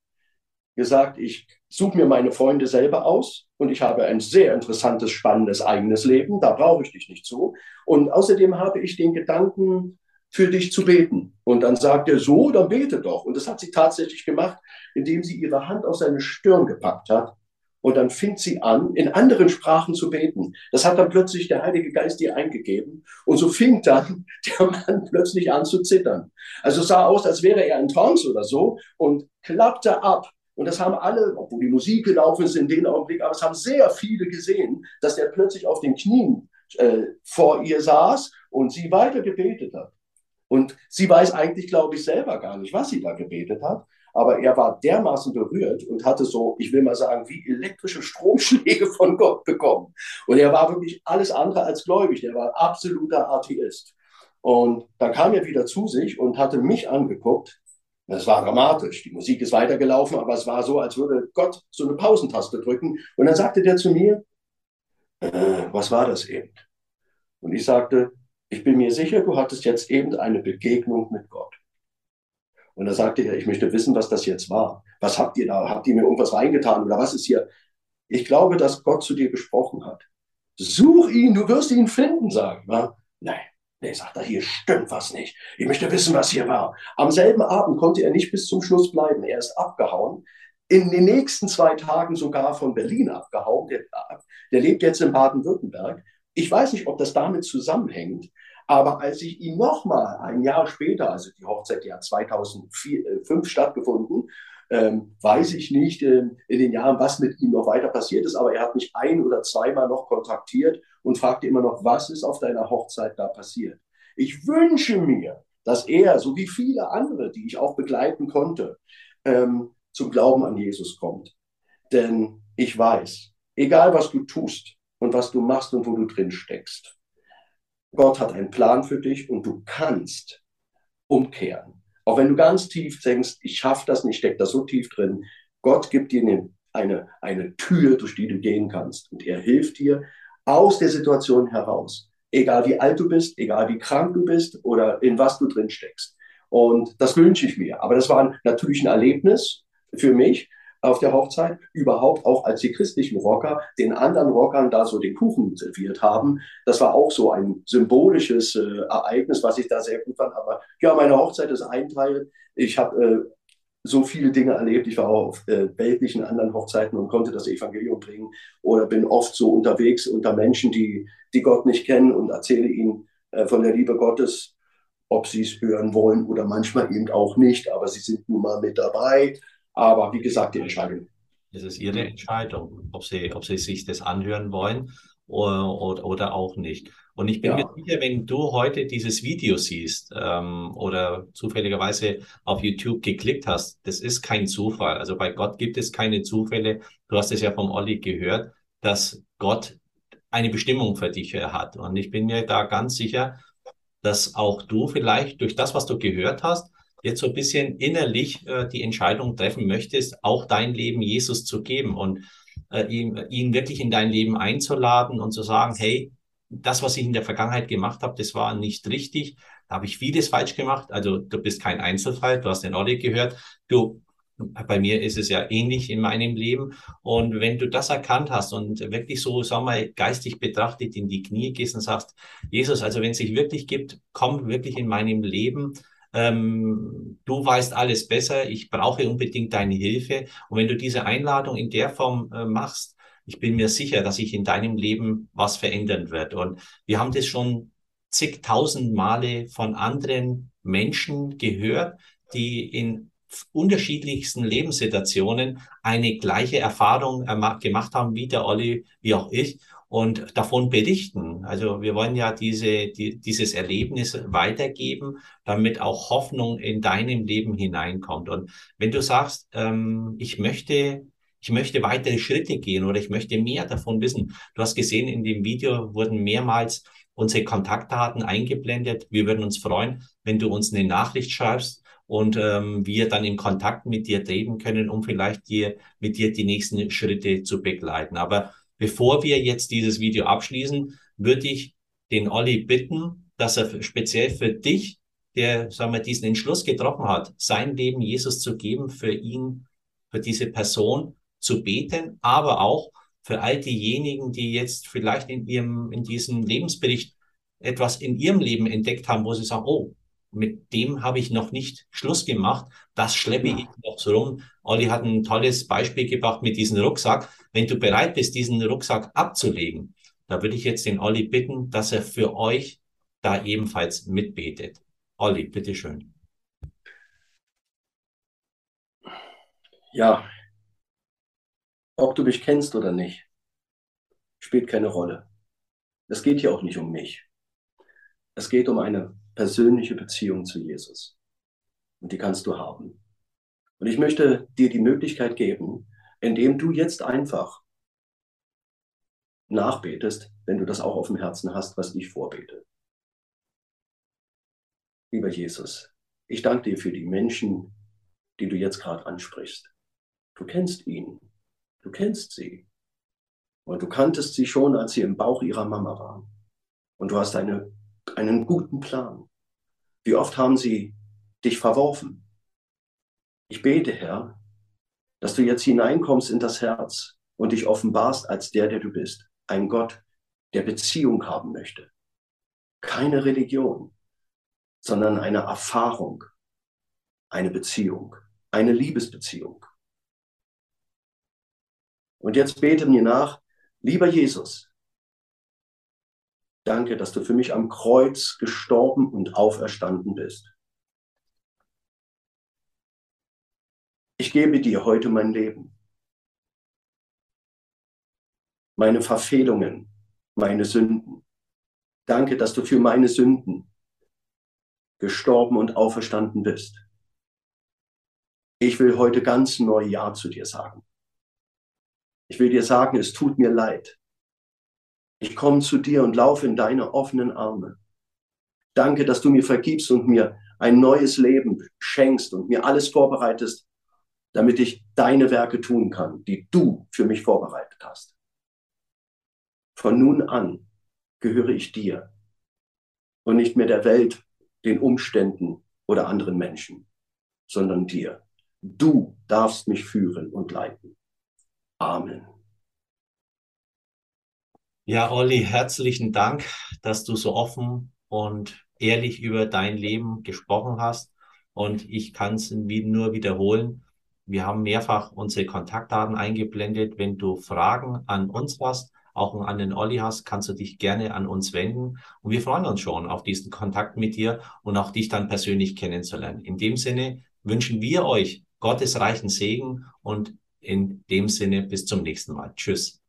Speaker 3: gesagt, ich suche mir meine Freunde selber aus und ich habe ein sehr interessantes, spannendes eigenes Leben, da brauche ich dich nicht zu. Und außerdem habe ich den Gedanken, für dich zu beten. Und dann sagt er so, dann bete doch. Und das hat sie tatsächlich gemacht, indem sie ihre Hand auf seine Stirn gepackt hat. Und dann fing sie an, in anderen Sprachen zu beten. Das hat dann plötzlich der Heilige Geist ihr eingegeben. Und so fing dann <laughs> der Mann plötzlich an zu zittern. Also es sah aus, als wäre er in Trance oder so und klappte ab. Und das haben alle, obwohl die Musik gelaufen ist in dem Augenblick, aber es haben sehr viele gesehen, dass er plötzlich auf den Knien äh, vor ihr saß und sie weiter gebetet hat. Und sie weiß eigentlich, glaube ich, selber gar nicht, was sie da gebetet hat. Aber er war dermaßen berührt und hatte so, ich will mal sagen, wie elektrische Stromschläge von Gott bekommen. Und er war wirklich alles andere als gläubig. Er war absoluter Atheist. Und dann kam er wieder zu sich und hatte mich angeguckt. Das war dramatisch. Die Musik ist weitergelaufen, aber es war so, als würde Gott so eine Pausentaste drücken. Und dann sagte der zu mir, äh, was war das eben? Und ich sagte, ich bin mir sicher, du hattest jetzt eben eine Begegnung mit Gott. Und da sagte er, ich möchte wissen, was das jetzt war. Was habt ihr da? Habt ihr mir irgendwas reingetan oder was ist hier? Ich glaube, dass Gott zu dir gesprochen hat. Such ihn, du wirst ihn finden, sagen. Ja? Nein, nee, sagt er, hier stimmt was nicht. Ich möchte wissen, was hier war. Am selben Abend konnte er nicht bis zum Schluss bleiben. Er ist abgehauen. In den nächsten zwei Tagen sogar von Berlin abgehauen. Der, der lebt jetzt in Baden-Württemberg. Ich weiß nicht, ob das damit zusammenhängt, aber als ich ihn nochmal ein Jahr später, also die Hochzeit ja 2005 stattgefunden, ähm, weiß ich nicht ähm, in den Jahren, was mit ihm noch weiter passiert ist, aber er hat mich ein oder zweimal noch kontaktiert und fragte immer noch, was ist auf deiner Hochzeit da passiert. Ich wünsche mir, dass er, so wie viele andere, die ich auch begleiten konnte, ähm, zum Glauben an Jesus kommt. Denn ich weiß, egal was du tust und was du machst und wo du drin steckst, Gott hat einen Plan für dich und du kannst umkehren. Auch wenn du ganz tief denkst, ich schaffe das nicht, steckt da so tief drin. Gott gibt dir eine, eine Tür, durch die du gehen kannst. Und er hilft dir aus der Situation heraus. Egal wie alt du bist, egal wie krank du bist oder in was du drin steckst. Und das wünsche ich mir. Aber das war natürlich ein Erlebnis für mich auf der Hochzeit, überhaupt auch als die christlichen Rocker den anderen Rockern da so den Kuchen serviert haben. Das war auch so ein symbolisches äh, Ereignis, was ich da sehr gut fand. Aber ja, meine Hochzeit ist ein Teil. Ich habe äh, so viele Dinge erlebt. Ich war auch auf äh, weltlichen anderen Hochzeiten und konnte das Evangelium bringen oder bin oft so unterwegs unter Menschen, die, die Gott nicht kennen und erzähle ihnen äh, von der Liebe Gottes, ob sie es hören wollen oder manchmal eben auch nicht, aber sie sind nun mal mit dabei. Aber wie gesagt, die Entscheidung.
Speaker 2: Es ist Ihre Entscheidung, ob Sie, ob Sie sich das anhören wollen oder, oder, auch nicht. Und ich bin ja. mir sicher, wenn du heute dieses Video siehst ähm, oder zufälligerweise auf YouTube geklickt hast, das ist kein Zufall. Also bei Gott gibt es keine Zufälle. Du hast es ja vom Olli gehört, dass Gott eine Bestimmung für dich hat. Und ich bin mir da ganz sicher, dass auch du vielleicht durch das, was du gehört hast, jetzt so ein bisschen innerlich äh, die Entscheidung treffen möchtest, auch dein Leben Jesus zu geben und äh, ihn, ihn wirklich in dein Leben einzuladen und zu sagen, hey, das, was ich in der Vergangenheit gemacht habe, das war nicht richtig. Da habe ich vieles falsch gemacht. Also du bist kein Einzelfall, du hast den Olli gehört. Du, bei mir ist es ja ähnlich in meinem Leben. Und wenn du das erkannt hast und wirklich so, sag mal, geistig betrachtet in die Knie gehst und sagst, Jesus, also wenn es sich wirklich gibt, komm wirklich in meinem Leben ähm, du weißt alles besser, ich brauche unbedingt deine Hilfe. Und wenn du diese Einladung in der Form äh, machst, ich bin mir sicher, dass sich in deinem Leben was verändern wird. Und wir haben das schon zigtausend Male von anderen Menschen gehört, die in unterschiedlichsten Lebenssituationen eine gleiche Erfahrung gemacht haben, wie der Olli, wie auch ich und davon berichten. Also wir wollen ja diese, die, dieses Erlebnis weitergeben, damit auch Hoffnung in deinem Leben hineinkommt. Und wenn du sagst, ähm, ich möchte ich möchte weitere Schritte gehen oder ich möchte mehr davon wissen. Du hast gesehen, in dem Video wurden mehrmals unsere Kontaktdaten eingeblendet. Wir würden uns freuen, wenn du uns eine Nachricht schreibst und ähm, wir dann in Kontakt mit dir treten können, um vielleicht dir, mit dir die nächsten Schritte zu begleiten. Aber Bevor wir jetzt dieses Video abschließen, würde ich den Olli bitten, dass er speziell für dich, der, sagen wir, diesen Entschluss getroffen hat, sein Leben Jesus zu geben, für ihn, für diese Person zu beten, aber auch für all diejenigen, die jetzt vielleicht in ihrem, in diesem Lebensbericht etwas in ihrem Leben entdeckt haben, wo sie sagen, oh, mit dem habe ich noch nicht Schluss gemacht. Das schleppe ich noch so rum. Olli hat ein tolles Beispiel gebracht mit diesem Rucksack. Wenn du bereit bist, diesen Rucksack abzulegen, da würde ich jetzt den Olli bitten, dass er für euch da ebenfalls mitbetet. Olli, bitteschön.
Speaker 3: Ja, ob du mich kennst oder nicht, spielt keine Rolle. Es geht hier auch nicht um mich. Es geht um eine persönliche Beziehung zu Jesus. Und die kannst du haben. Und ich möchte dir die Möglichkeit geben, indem du jetzt einfach nachbetest, wenn du das auch auf dem Herzen hast, was ich vorbete. Lieber Jesus, ich danke dir für die Menschen, die du jetzt gerade ansprichst. Du kennst ihn, du kennst sie. Und du kanntest sie schon, als sie im Bauch ihrer Mama waren. Und du hast eine, einen guten Plan. Wie oft haben sie dich verworfen? Ich bete, Herr, dass du jetzt hineinkommst in das Herz und dich offenbarst als der, der du bist. Ein Gott, der Beziehung haben möchte. Keine Religion, sondern eine Erfahrung, eine Beziehung, eine Liebesbeziehung. Und jetzt bete mir nach, lieber Jesus, danke, dass du für mich am Kreuz gestorben und auferstanden bist. Ich gebe dir heute mein Leben, meine Verfehlungen, meine Sünden. Danke, dass du für meine Sünden gestorben und auferstanden bist. Ich will heute ganz neu Ja zu dir sagen. Ich will dir sagen, es tut mir leid. Ich komme zu dir und laufe in deine offenen Arme. Danke, dass du mir vergibst und mir ein neues Leben schenkst und mir alles vorbereitest, damit ich deine Werke tun kann, die du für mich vorbereitet hast. Von nun an gehöre ich dir und nicht mehr der Welt, den Umständen oder anderen Menschen, sondern dir. Du darfst mich führen und leiten. Amen.
Speaker 2: Ja, Olli, herzlichen Dank, dass du so offen und ehrlich über dein Leben gesprochen hast. Und ich kann es nur wiederholen. Wir haben mehrfach unsere Kontaktdaten eingeblendet. Wenn du Fragen an uns hast, auch an den Olli hast, kannst du dich gerne an uns wenden. Und wir freuen uns schon auf diesen Kontakt mit dir und auch dich dann persönlich kennenzulernen. In dem Sinne wünschen wir euch Gottes reichen Segen und in dem Sinne bis zum nächsten Mal. Tschüss.